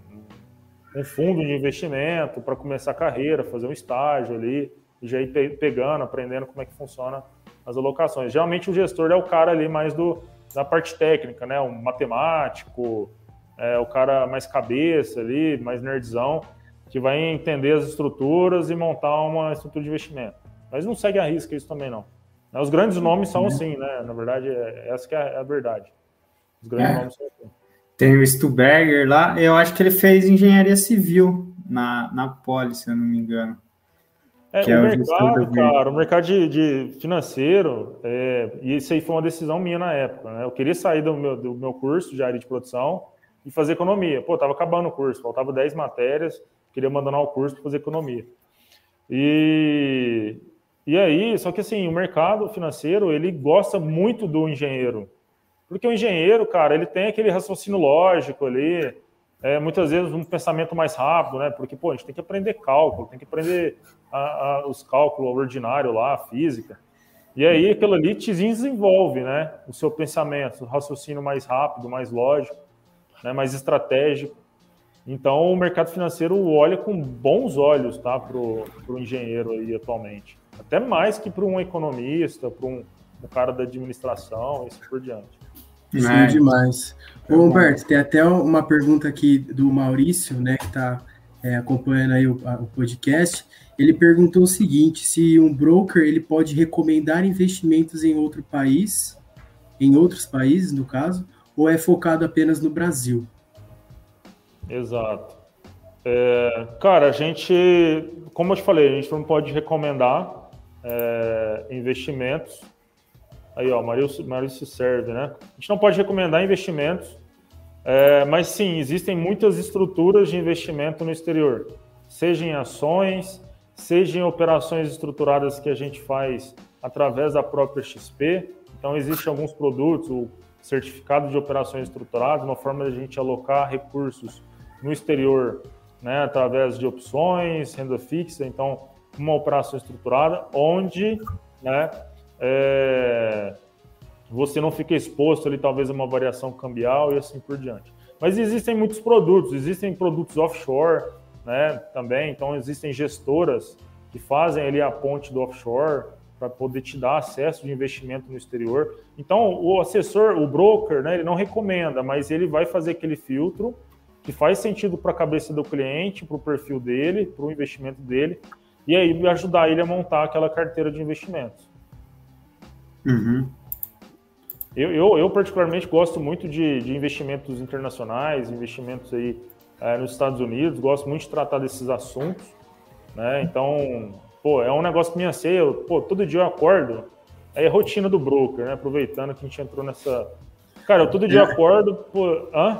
um fundo de investimento para começar a carreira, fazer um estágio ali, e já ir pegando, aprendendo como é que funciona as alocações. Geralmente o gestor é o cara ali mais do, da parte técnica, né, um matemático, é, o cara mais cabeça ali, mais nerdzão, que vai entender as estruturas e montar uma estrutura de investimento. Mas não segue a risca isso também não. Os grandes nomes são assim, né? Na verdade, é, essa que é a verdade. Os grandes é. nomes são assim. Tem o Stuberger lá, eu acho que ele fez engenharia civil na, na Poli, se eu não me engano. É, o, é mercado, cara, o mercado de, de financeiro, é, e isso aí foi uma decisão minha na época, né? Eu queria sair do meu, do meu curso de área de produção e fazer economia. Pô, tava acabando o curso, faltava 10 matérias, queria abandonar o curso para fazer economia. E, e aí, só que assim, o mercado financeiro, ele gosta muito do engenheiro. Porque o engenheiro, cara, ele tem aquele raciocínio lógico ali, é, muitas vezes um pensamento mais rápido, né? Porque, pô, a gente tem que aprender cálculo, tem que aprender a, a, os cálculos ordinários lá, a física. E aí aquilo ali te desenvolve, né? O seu pensamento, o raciocínio mais rápido, mais lógico, né? mais estratégico. Então o mercado financeiro olha com bons olhos, tá? Para o engenheiro aí atualmente. Até mais que para um economista, para um, um cara da administração, assim por diante. Sim, é. demais. Ô, Humberto, tem até uma pergunta aqui do Maurício, né, que está é, acompanhando aí o, a, o, podcast. Ele perguntou o seguinte: se um broker ele pode recomendar investimentos em outro país, em outros países, no caso, ou é focado apenas no Brasil? Exato. É, cara, a gente, como eu te falei, a gente não pode recomendar é, investimentos Aí, ó, Maurício, Maurício serve, né? A gente não pode recomendar investimentos, é, mas sim, existem muitas estruturas de investimento no exterior, seja em ações, seja em operações estruturadas que a gente faz através da própria XP. Então, existem alguns produtos, o certificado de operações estruturadas, uma forma de a gente alocar recursos no exterior, né, através de opções, renda fixa. Então, uma operação estruturada, onde né, é, você não fica exposto ali talvez a uma variação cambial e assim por diante. Mas existem muitos produtos, existem produtos offshore, né, também, então existem gestoras que fazem ali a ponte do offshore para poder te dar acesso de investimento no exterior. Então, o assessor, o broker, né, ele não recomenda, mas ele vai fazer aquele filtro que faz sentido para a cabeça do cliente, para o perfil dele, para o investimento dele, e aí ajudar ele a montar aquela carteira de investimentos. Uhum. Eu, eu, eu, particularmente gosto muito de, de investimentos internacionais, investimentos aí é, nos Estados Unidos, gosto muito de tratar desses assuntos, né? Então, pô, é um negócio que me anseia, eu, pô, todo dia eu acordo, é a rotina do broker, né? Aproveitando que a gente entrou nessa... Cara, eu todo dia acordo, pô... Hã?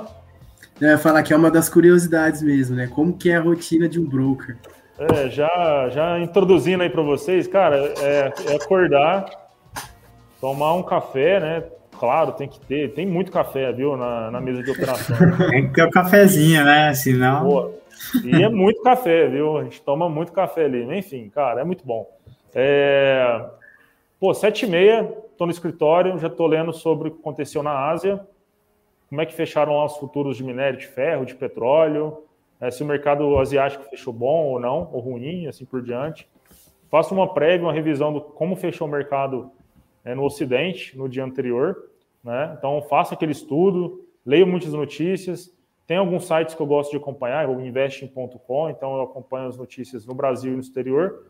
É, falar que é uma das curiosidades mesmo, né? Como que é a rotina de um broker? É, já, já introduzindo aí para vocês, cara, é, é acordar tomar um café, né? Claro, tem que ter. Tem muito café, viu, na, na mesa de operação. [LAUGHS] tem que ter o um cafezinho, né? Senão. Pô, e é muito café, viu? A gente toma muito café ali. Enfim, cara, é muito bom. É... Pô, sete e meia, tô no escritório, já tô lendo sobre o que aconteceu na Ásia, como é que fecharam lá os futuros de minério de ferro, de petróleo, é, se o mercado asiático fechou bom ou não, ou ruim, assim por diante. Faço uma prévia, uma revisão do como fechou o mercado é, no Ocidente no dia anterior. Né? Então, faça aquele estudo, leia muitas notícias. Tem alguns sites que eu gosto de acompanhar, o investing.com, então eu acompanho as notícias no Brasil e no exterior.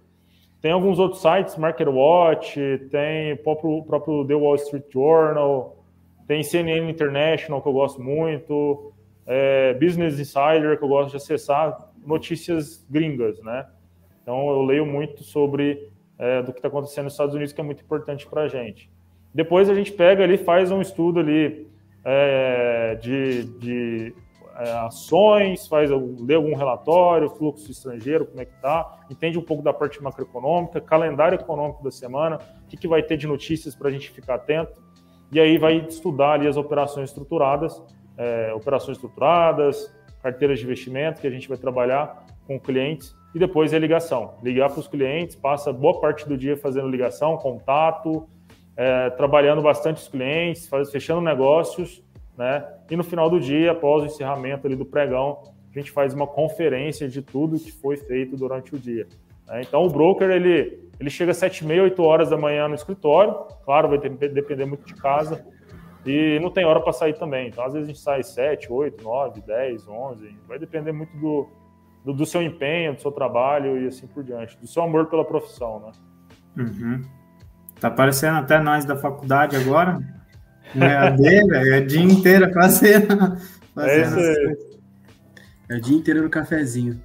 Tem alguns outros sites, MarketWatch, tem o próprio, próprio The Wall Street Journal, tem CNN International, que eu gosto muito, é, Business Insider, que eu gosto de acessar, notícias gringas, né? Então, eu leio muito sobre é, do que está acontecendo nos Estados Unidos, que é muito importante para a gente. Depois a gente pega ali, faz um estudo ali é, de, de é, ações, faz lê algum relatório, fluxo estrangeiro, como é que está, entende um pouco da parte macroeconômica, calendário econômico da semana, o que, que vai ter de notícias para a gente ficar atento. e aí vai estudar ali as operações estruturadas, é, operações estruturadas, carteiras de investimento que a gente vai trabalhar com clientes e depois é ligação. Ligar para os clientes, passa boa parte do dia fazendo ligação, contato, é, trabalhando bastante os clientes, faz, fechando negócios, né? E no final do dia, após o encerramento ali do pregão, a gente faz uma conferência de tudo que foi feito durante o dia. Né? Então o broker ele ele chega às 7 e meia, 8 horas da manhã no escritório, claro, vai ter, depender muito de casa, e não tem hora para sair também. Então, às vezes a gente sai 7, 8, 9, 10, 11, vai depender muito do, do, do, seu empenho, do seu trabalho e assim por diante, do seu amor pela profissão, né? Uhum. Tá aparecendo até nós da faculdade agora. É a dele, é o dia inteiro fazendo. fazendo é, é o dia inteiro no cafezinho.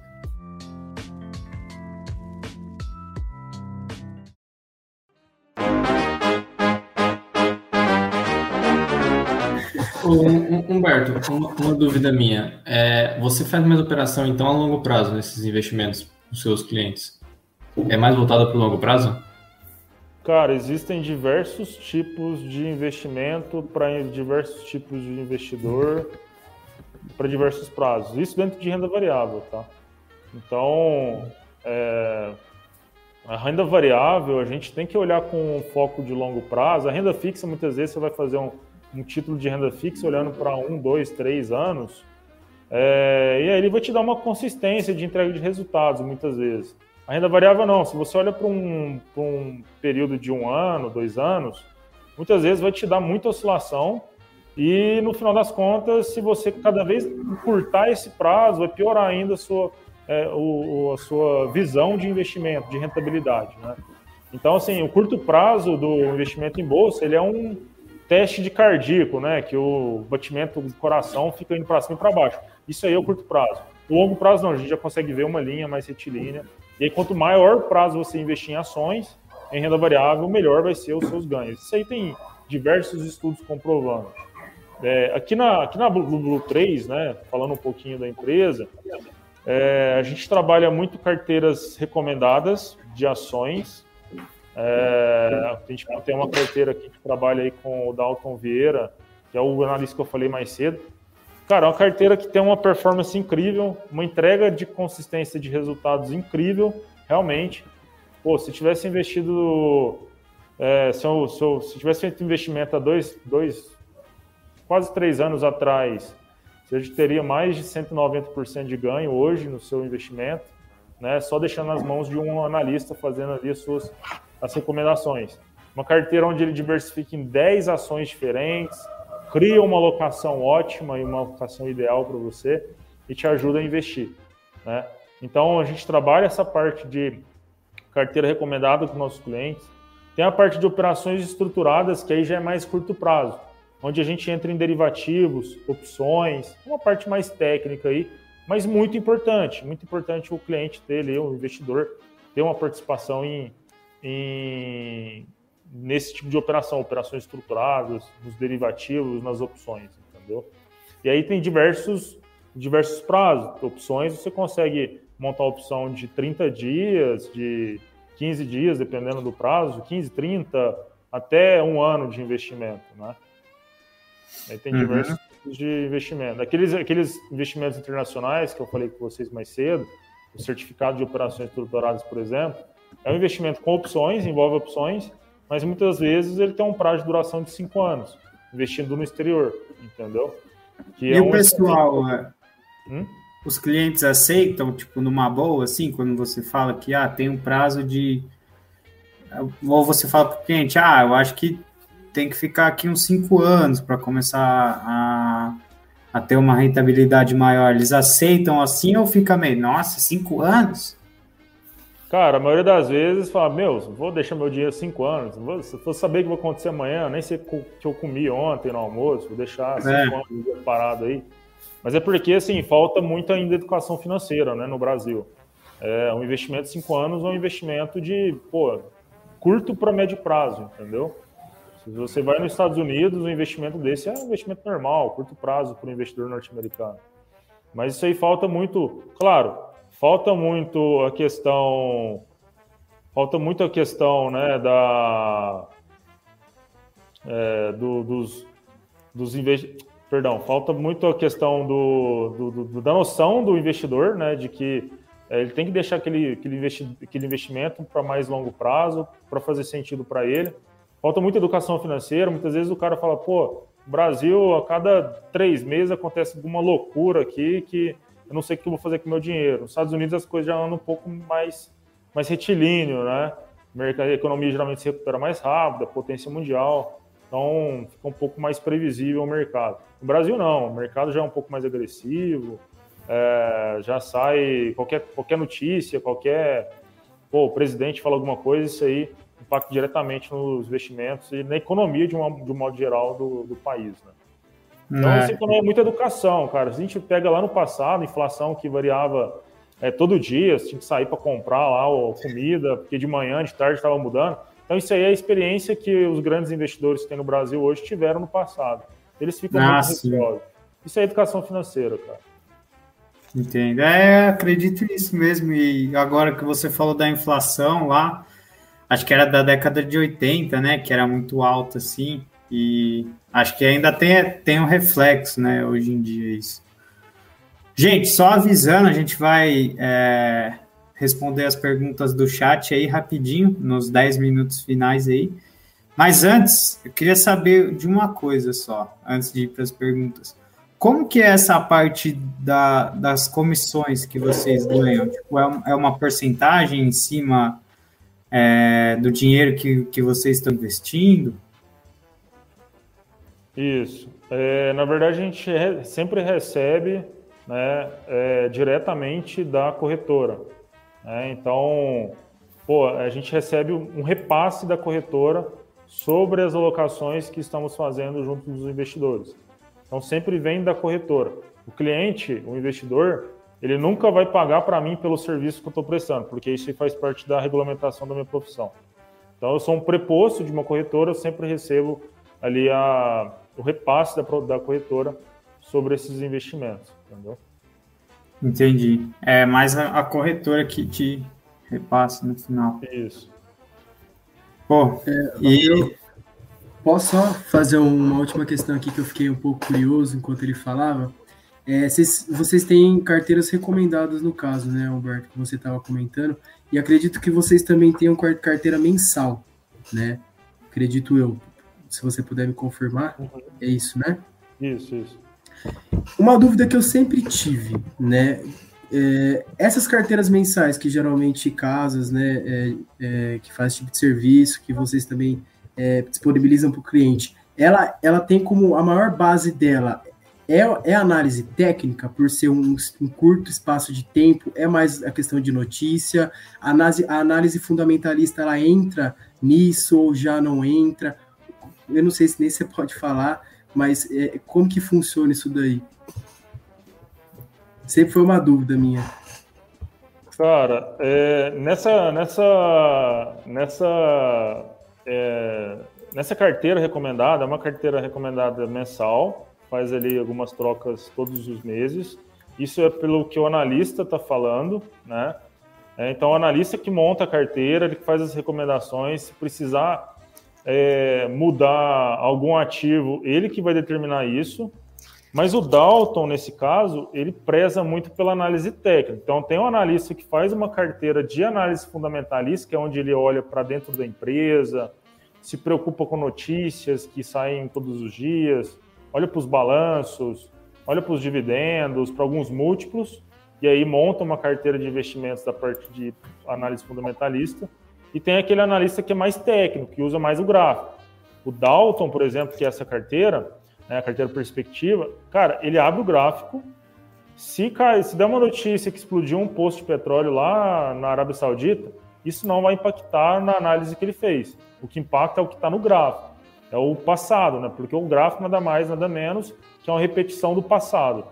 Humberto, uma, uma dúvida minha. É, você faz mais operação, então, a longo prazo nesses investimentos dos seus clientes? É mais voltado para o longo prazo? Cara, existem diversos tipos de investimento para diversos tipos de investidor para diversos prazos. Isso dentro de renda variável, tá? Então, é, a renda variável a gente tem que olhar com um foco de longo prazo. A renda fixa, muitas vezes, você vai fazer um, um título de renda fixa olhando para um, dois, três anos, é, e aí ele vai te dar uma consistência de entrega de resultados, muitas vezes. A renda variável não, se você olha para um, um período de um ano, dois anos, muitas vezes vai te dar muita oscilação e no final das contas, se você cada vez encurtar esse prazo, vai piorar ainda a sua, é, o, a sua visão de investimento, de rentabilidade. Né? Então, assim, o curto prazo do investimento em bolsa, ele é um, teste de cardíaco, né? Que o batimento do coração fica indo para cima e para baixo. Isso aí é o curto prazo. O longo prazo não, a gente já consegue ver uma linha mais retilínea. E aí, quanto maior prazo você investir em ações, em renda variável, melhor vai ser os seus ganhos. Isso aí tem diversos estudos comprovando. É, aqui na, aqui na Blue, Blue 3, né, falando um pouquinho da empresa, é, a gente trabalha muito carteiras recomendadas de ações é, a gente tem uma carteira aqui que trabalha aí com o Dalton Vieira, que é o analista que eu falei mais cedo. Cara, é uma carteira que tem uma performance incrível, uma entrega de consistência de resultados incrível, realmente. Pô, se tivesse investido, é, se, eu, se, eu, se tivesse feito investimento há dois, dois, quase três anos atrás, você teria mais de 190% de ganho hoje no seu investimento, né? Só deixando nas mãos de um analista fazendo ali as suas as recomendações. Uma carteira onde ele diversifica em 10 ações diferentes, cria uma alocação ótima e uma alocação ideal para você e te ajuda a investir. Né? Então, a gente trabalha essa parte de carteira recomendada com nossos clientes. Tem a parte de operações estruturadas, que aí já é mais curto prazo, onde a gente entra em derivativos, opções, uma parte mais técnica aí, mas muito importante. Muito importante o cliente ter ali, o investidor, ter uma participação em, em, nesse tipo de operação, operações estruturadas, nos derivativos, nas opções, entendeu? E aí tem diversos, diversos prazos, opções, você consegue montar a opção de 30 dias, de 15 dias, dependendo do prazo, 15, 30, até um ano de investimento, né? Aí tem uhum. diversos tipos de investimento. Aqueles, aqueles investimentos internacionais que eu falei com vocês mais cedo, o certificado de operações estruturadas, por exemplo, é um investimento com opções, envolve opções, mas muitas vezes ele tem um prazo de duração de cinco anos, investindo no exterior, entendeu? Que e é o pessoal, é, hum? os clientes aceitam, tipo, numa boa, assim, quando você fala que ah, tem um prazo de. Ou você fala para o cliente, ah, eu acho que tem que ficar aqui uns cinco anos para começar a, a ter uma rentabilidade maior. Eles aceitam assim ou fica meio, nossa, cinco anos? Cara, a maioria das vezes fala, meu, vou deixar meu dinheiro cinco anos, vou, vou saber o que vai acontecer amanhã, nem sei o que eu comi ontem no almoço, vou deixar cinco é. anos parado aí. Mas é porque, assim, falta muito ainda educação financeira, né, no Brasil. É, um investimento de cinco anos é um investimento de, pô, curto para médio prazo, entendeu? Se você vai nos Estados Unidos, um investimento desse é um investimento normal, curto prazo para o investidor norte-americano. Mas isso aí falta muito, claro, falta muito a questão falta muito a questão né da é, do, dos, dos investidores. Perdão, falta muito a questão do, do, do, da noção do investidor, né, de que é, ele tem que deixar aquele, aquele, investi aquele investimento para mais longo prazo, para fazer sentido para ele. Falta muita educação financeira. Muitas vezes o cara fala, pô, Brasil, a cada três meses acontece alguma loucura aqui que eu não sei o que eu vou fazer com o meu dinheiro. Nos Estados Unidos as coisas já andam um pouco mais, mais retilíneo, né? A economia geralmente se recupera mais rápido, a potência mundial. Então, fica um pouco mais previsível o mercado. No Brasil, não. O mercado já é um pouco mais agressivo, é, já sai qualquer, qualquer notícia, qualquer. Pô, o presidente fala alguma coisa, isso aí impacta diretamente nos investimentos e na economia de, uma, de um modo geral do, do país, né? Então, é. isso é muita educação, cara. Se a gente pega lá no passado, inflação que variava é, todo dia, você tinha que sair para comprar lá a comida, porque de manhã, de tarde estava mudando. Então, isso aí é a experiência que os grandes investidores que tem no Brasil hoje tiveram no passado. Eles ficam ah, muito receosos. Isso é educação financeira, cara. Entendo. É, acredito nisso mesmo. E agora que você falou da inflação lá, acho que era da década de 80, né? Que era muito alta, assim. E acho que ainda tem, tem um reflexo, né? Hoje em dia, isso. Gente, só avisando, a gente vai é, responder as perguntas do chat aí rapidinho, nos 10 minutos finais aí. Mas antes, eu queria saber de uma coisa só, antes de ir para as perguntas. Como que é essa parte da, das comissões que vocês ganham? Tipo, é, é uma porcentagem em cima é, do dinheiro que, que vocês estão investindo? Isso. É, na verdade, a gente re sempre recebe né, é, diretamente da corretora. Né? Então, pô, a gente recebe um repasse da corretora sobre as alocações que estamos fazendo junto dos investidores. Então, sempre vem da corretora. O cliente, o investidor, ele nunca vai pagar para mim pelo serviço que eu estou prestando, porque isso faz parte da regulamentação da minha profissão. Então, eu sou um preposto de uma corretora, eu sempre recebo ali a, o repasse da, da corretora sobre esses investimentos, entendeu? Entendi. É mais a, a corretora que te repassa no final. Isso. Pô, é, e... Eu posso só fazer uma última questão aqui que eu fiquei um pouco curioso enquanto ele falava? É, vocês, vocês têm carteiras recomendadas no caso, né, Alberto, que você estava comentando, e acredito que vocês também tenham carteira mensal, né? Acredito eu. Se você puder me confirmar, uhum. é isso, né? Isso, isso. Uma dúvida que eu sempre tive, né? É, essas carteiras mensais que geralmente casas, né, é, é, que faz tipo de serviço, que vocês também é, disponibilizam para o cliente, ela, ela tem como a maior base dela é, é análise técnica, por ser um, um, curto espaço de tempo, é mais a questão de notícia, a análise, a análise fundamentalista ela entra nisso ou já não entra. Eu não sei se nem você pode falar, mas é, como que funciona isso daí? Sempre foi uma dúvida minha. Cara, é, nessa, nessa, nessa, é, nessa carteira recomendada, é uma carteira recomendada mensal, faz ali algumas trocas todos os meses. Isso é pelo que o analista está falando, né? É, então, o analista que monta a carteira, ele que faz as recomendações, se precisar é, mudar algum ativo, ele que vai determinar isso. Mas o Dalton, nesse caso, ele preza muito pela análise técnica. Então, tem um analista que faz uma carteira de análise fundamentalista, que é onde ele olha para dentro da empresa, se preocupa com notícias que saem todos os dias, olha para os balanços, olha para os dividendos, para alguns múltiplos, e aí monta uma carteira de investimentos da parte de análise fundamentalista. E tem aquele analista que é mais técnico, que usa mais o gráfico. O Dalton, por exemplo, que é essa carteira, né, a carteira perspectiva, cara, ele abre o gráfico. Se, cai, se der uma notícia que explodiu um posto de petróleo lá na Arábia Saudita, isso não vai impactar na análise que ele fez. O que impacta é o que está no gráfico, é o passado, né? Porque o gráfico nada mais, nada menos que é uma repetição do passado.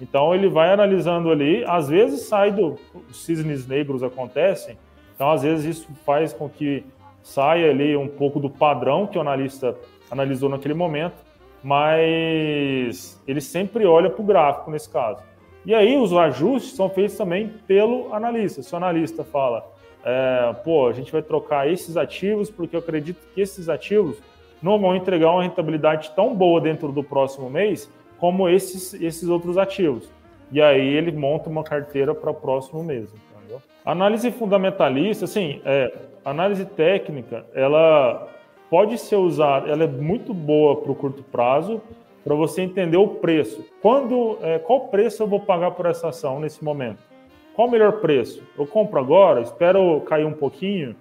Então ele vai analisando ali, às vezes sai do. Os cisnes negros acontecem, então, às vezes, isso faz com que saia ali um pouco do padrão que o analista analisou naquele momento, mas ele sempre olha para o gráfico nesse caso. E aí os ajustes são feitos também pelo analista. Se o analista fala, é, pô, a gente vai trocar esses ativos porque eu acredito que esses ativos não vão entregar uma rentabilidade tão boa dentro do próximo mês como esses, esses outros ativos. E aí ele monta uma carteira para o próximo mês. Entendeu? Análise fundamentalista, assim, é, análise técnica, ela pode ser usada, ela é muito boa para o curto prazo, para você entender o preço. Quando, é, qual preço eu vou pagar por essa ação nesse momento? Qual o melhor preço? Eu compro agora, espero cair um pouquinho,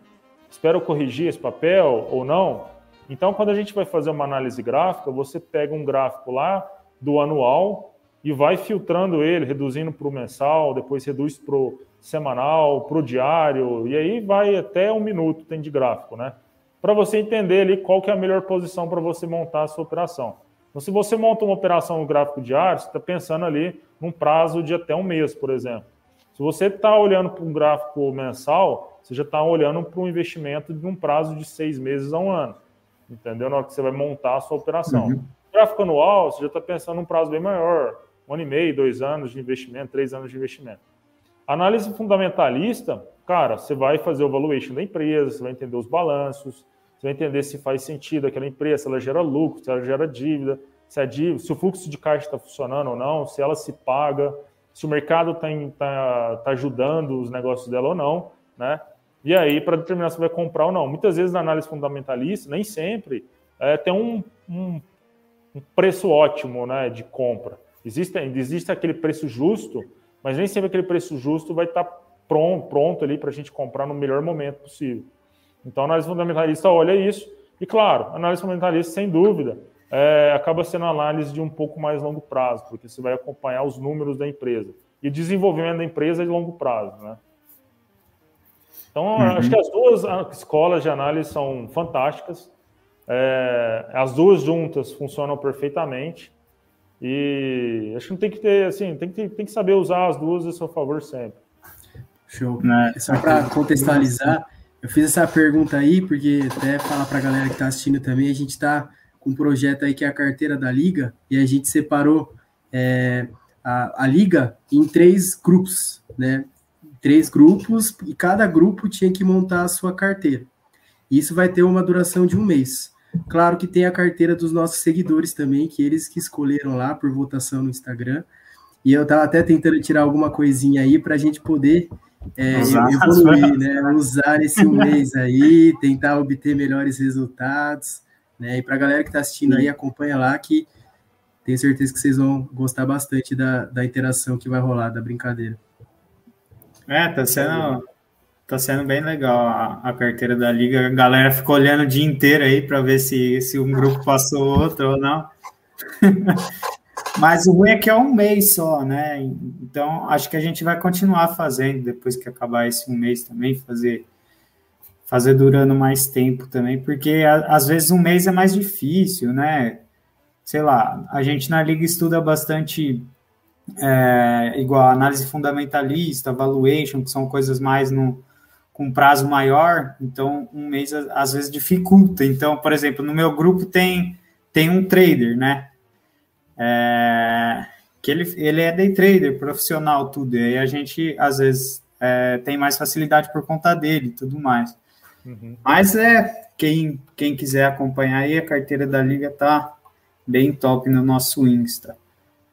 espero corrigir esse papel ou não? Então, quando a gente vai fazer uma análise gráfica, você pega um gráfico lá do anual e vai filtrando ele, reduzindo para o mensal, depois reduz para o semanal, para o diário, e aí vai até um minuto tem de gráfico, né? Para você entender ali qual que é a melhor posição para você montar a sua operação. Então, se você monta uma operação no gráfico diário, você está pensando ali num prazo de até um mês, por exemplo. Se você está olhando para um gráfico mensal, você já está olhando para um investimento de um prazo de seis meses a um ano. Entendeu? Na hora que você vai montar a sua operação. Uhum. Gráfico anual, você já está pensando num prazo bem maior, um ano e meio, dois anos de investimento, três anos de investimento. Análise fundamentalista, cara, você vai fazer o valuation da empresa, você vai entender os balanços, você vai entender se faz sentido aquela empresa, se ela gera lucro, se ela gera dívida, se, dívida, se o fluxo de caixa está funcionando ou não, se ela se paga, se o mercado está tá, tá ajudando os negócios dela ou não, né? E aí, para determinar se vai comprar ou não. Muitas vezes, na análise fundamentalista, nem sempre, é, tem um, um um preço ótimo né, de compra. Existe, existe aquele preço justo, mas nem sempre aquele preço justo vai estar pronto, pronto ali para a gente comprar no melhor momento possível. Então, a análise fundamentalista olha isso, e claro, a análise fundamentalista, sem dúvida, é, acaba sendo análise de um pouco mais longo prazo, porque você vai acompanhar os números da empresa. E o desenvolvimento da empresa é de longo prazo. Né? Então, uhum. acho que as duas escolas de análise são fantásticas. É, as duas juntas funcionam perfeitamente. E acho que não tem que ter, assim, tem que, tem que saber usar as duas a seu favor sempre. Show. Né? Só para contextualizar, eu fiz essa pergunta aí, porque até falar para a galera que está assistindo também, a gente está com um projeto aí que é a carteira da Liga, e a gente separou é, a, a Liga em três grupos, né? Três grupos, e cada grupo tinha que montar a sua carteira. Isso vai ter uma duração de um mês. Claro que tem a carteira dos nossos seguidores também, que eles que escolheram lá por votação no Instagram. E eu estava até tentando tirar alguma coisinha aí para a gente poder é, evoluir, né? Usar esse mês aí, tentar obter melhores resultados. Né? E para a galera que está assistindo aí, acompanha lá que tenho certeza que vocês vão gostar bastante da, da interação que vai rolar, da brincadeira. É, tá sendo Tá sendo bem legal a, a, carteira da liga. A galera ficou olhando o dia inteiro aí para ver se, se um grupo passou outro ou não. [LAUGHS] Mas o ruim é que é um mês só, né? Então acho que a gente vai continuar fazendo depois que acabar esse um mês também, fazer fazer durando mais tempo também, porque a, às vezes um mês é mais difícil, né? Sei lá, a gente na liga estuda bastante é, igual análise fundamentalista, valuation, que são coisas mais no, com prazo maior, então um mês às vezes dificulta. Então, por exemplo, no meu grupo tem, tem um trader, né? É, que ele, ele é day trader, profissional, tudo. E aí a gente, às vezes, é, tem mais facilidade por conta dele e tudo mais. Uhum. Mas é, quem, quem quiser acompanhar aí, a carteira da Liga tá bem top no nosso Insta.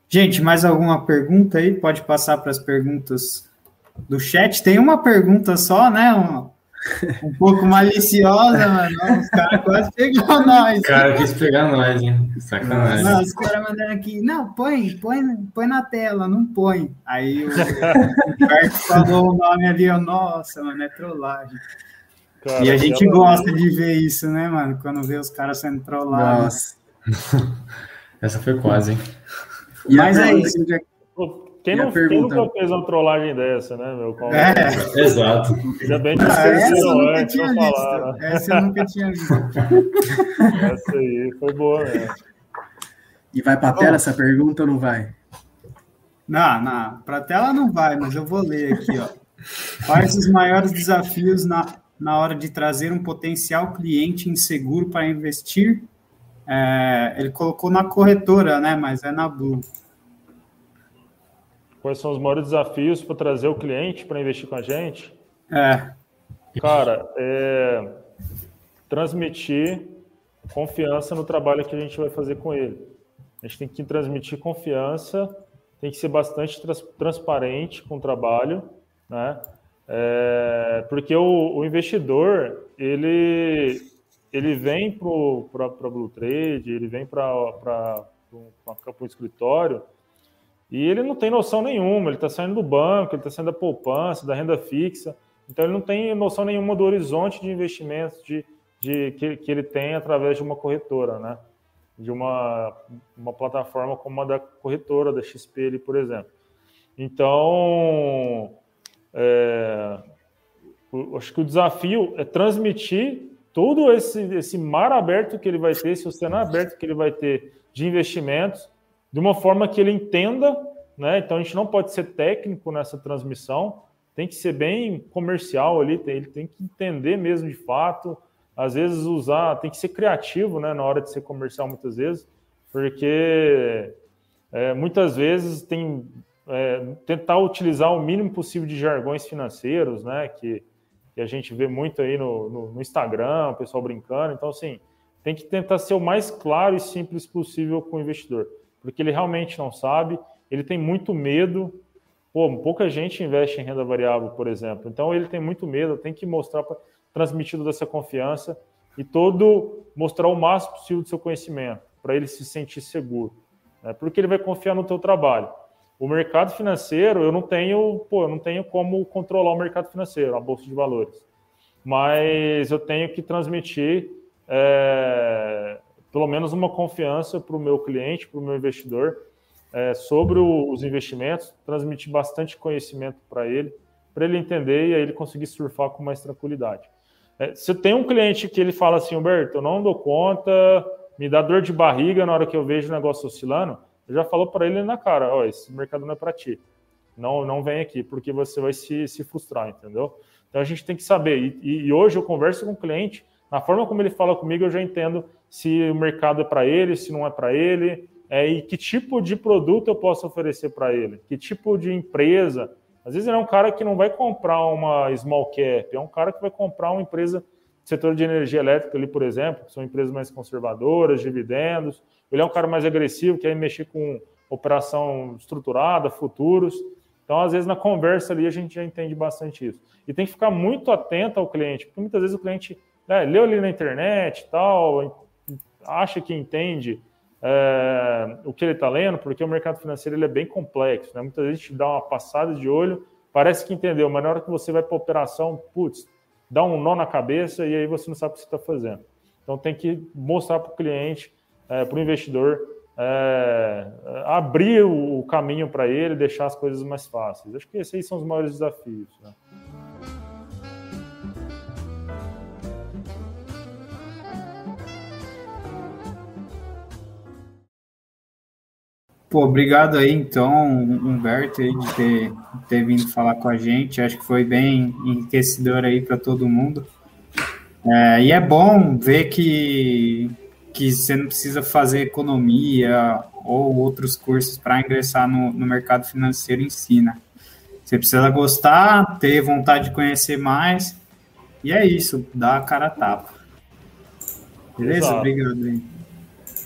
Gente, mais alguma pergunta aí? Pode passar para as perguntas do chat. Tem uma pergunta só, né? Um, um pouco maliciosa, mano. Os caras quase pegou nós. O cara quis pegar nós, hein? Sacanagem. Não, os caras mandaram aqui, não, põe, põe, põe na tela, não põe. Aí o, o falou o nome ali, eu, nossa, mano, é trollagem. Cara, e a gente gosta de ver isso, né, mano? Quando vê os caras sendo trollados. Nossa. [LAUGHS] Essa foi quase, hein? Mas é isso. Quem, não, quem nunca fez uma trollagem dessa, né, meu? Qual... É, exato. Ainda bem que ah, esqueceram antes pra falar. Né? Essa eu nunca tinha visto. [LAUGHS] essa aí foi boa, né? E vai pra tela essa pergunta ou não vai? Não, não, pra tela não vai, mas eu vou ler aqui, ó. Quais os maiores desafios na, na hora de trazer um potencial cliente inseguro para investir? É, ele colocou na corretora, né? Mas é na Blue. Quais são os maiores desafios para trazer o cliente para investir com a gente? É. Cara, é transmitir confiança no trabalho que a gente vai fazer com ele. A gente tem que transmitir confiança, tem que ser bastante trans transparente com o trabalho, né? É, porque o, o, investidor ele ele vem para a Blue Trade, ele vem para o escritório e ele não tem noção nenhuma. Ele está saindo do banco, ele está saindo da poupança, da renda fixa. Então ele não tem noção nenhuma do horizonte de investimentos de, de que, que ele tem através de uma corretora, né? De uma, uma plataforma como a da corretora, da XP, ali, por exemplo. Então, é, acho que o desafio é transmitir todo esse, esse mar aberto que ele vai ter, esse oceano aberto que ele vai ter de investimentos, de uma forma que ele entenda, né? Então a gente não pode ser técnico nessa transmissão, tem que ser bem comercial ali, ele tem que entender mesmo de fato, às vezes usar, tem que ser criativo, né, na hora de ser comercial muitas vezes, porque é, muitas vezes tem é, tentar utilizar o mínimo possível de jargões financeiros, né, que, que a gente vê muito aí no, no, no Instagram, o pessoal brincando, então assim, tem que tentar ser o mais claro e simples possível com o investidor, porque ele realmente não sabe, ele tem muito medo Pô, pouca gente investe em renda variável, por exemplo. Então ele tem muito medo, tem que mostrar, transmitir toda essa confiança e todo mostrar o máximo possível do seu conhecimento para ele se sentir seguro, né? porque ele vai confiar no teu trabalho. O mercado financeiro, eu não tenho, pô, eu não tenho como controlar o mercado financeiro, a bolsa de valores, mas eu tenho que transmitir é, pelo menos uma confiança para o meu cliente, para o meu investidor, é, sobre o, os investimentos, transmitir bastante conhecimento para ele, para ele entender e aí ele conseguir surfar com mais tranquilidade. É, se tem um cliente que ele fala assim, Humberto, eu não dou conta, me dá dor de barriga na hora que eu vejo o negócio oscilando, eu já falo para ele na cara, ó, esse mercado não é para ti. Não, não vem aqui, porque você vai se, se frustrar, entendeu? Então a gente tem que saber. E, e hoje eu converso com o cliente, na forma como ele fala comigo, eu já entendo se o mercado é para ele, se não é para ele, é, e que tipo de produto eu posso oferecer para ele, que tipo de empresa. Às vezes ele é um cara que não vai comprar uma small cap, é um cara que vai comprar uma empresa setor de energia elétrica ali, por exemplo, que são empresas mais conservadoras, dividendos. Ele é um cara mais agressivo, quer mexer com operação estruturada, futuros. Então, às vezes, na conversa ali, a gente já entende bastante isso. E tem que ficar muito atento ao cliente, porque muitas vezes o cliente né, leu ali na internet tal, acha que entende, é, o que ele está lendo, porque o mercado financeiro ele é bem complexo. Né? Muitas vezes gente dá uma passada de olho, parece que entendeu, mas na hora que você vai para a operação, putz, dá um nó na cabeça e aí você não sabe o que você está fazendo. Então tem que mostrar para o cliente, é, para o investidor, é, abrir o caminho para ele, deixar as coisas mais fáceis. Acho que esses são os maiores desafios. Né? Pô, obrigado aí, então, Humberto, aí, de ter, ter vindo falar com a gente. Acho que foi bem enriquecedor aí para todo mundo. É, e é bom ver que, que você não precisa fazer economia ou outros cursos para ingressar no, no mercado financeiro em si, né? Você precisa gostar, ter vontade de conhecer mais, e é isso, dá a cara a tapa. Beleza? Exato. Obrigado aí.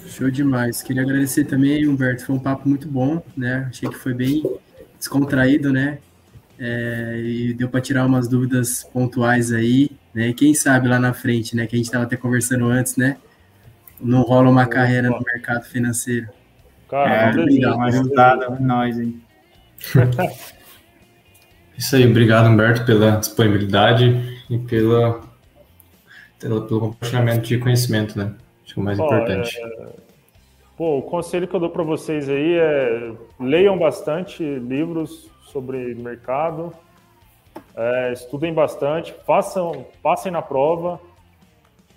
Show demais. Queria agradecer também, Humberto. Foi um papo muito bom, né? Achei que foi bem descontraído, né? É, e deu para tirar umas dúvidas pontuais aí, né? E quem sabe lá na frente, né? Que a gente estava até conversando antes, né? Não rola uma carreira no mercado financeiro. Cara, é, obrigado, uma ajudada nós, hein? [LAUGHS] Isso aí, obrigado, Humberto, pela disponibilidade e pela, pelo compartilhamento de conhecimento, né? Acho que é o mais importante. É... Pô, o conselho que eu dou para vocês aí é leiam bastante livros sobre mercado, é, estudem bastante, façam, passem na prova.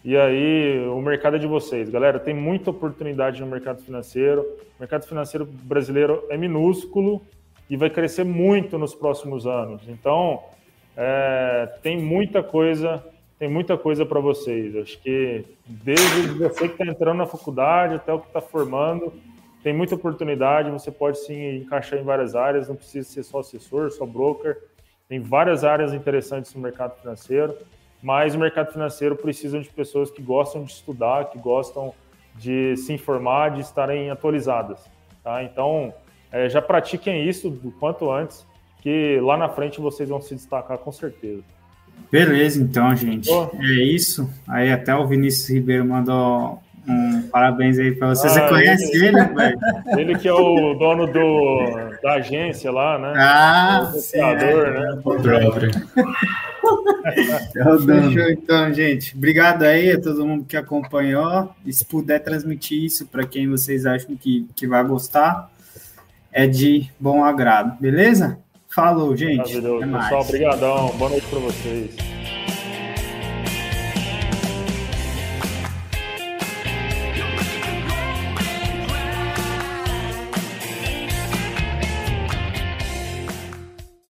E aí, o mercado é de vocês. Galera, tem muita oportunidade no mercado financeiro. O mercado financeiro brasileiro é minúsculo e vai crescer muito nos próximos anos. Então, é, tem muita coisa tem muita coisa para vocês. Acho que desde você que está entrando na faculdade até o que está formando, tem muita oportunidade. Você pode sim encaixar em várias áreas, não precisa ser só assessor, só broker. Tem várias áreas interessantes no mercado financeiro. mas o mercado financeiro precisa de pessoas que gostam de estudar, que gostam de se informar, de estarem atualizadas. Tá? Então, é, já pratiquem isso do quanto antes, que lá na frente vocês vão se destacar com certeza. Beleza, então, gente. Oh. É isso. Aí até o Vinícius Ribeiro mandou um parabéns aí para você. Ah, você conhece ele, ele velho? [LAUGHS] Ele que é o dono do, da agência lá, né? Ah, o sim, é. né? O próprio. [LAUGHS] Fechou então, gente. Obrigado aí a todo mundo que acompanhou. E se puder transmitir isso para quem vocês acham que, que vai gostar, é de bom agrado, beleza? Falou, gente. Maravilhoso, pessoal. Obrigadão. Boa noite para vocês.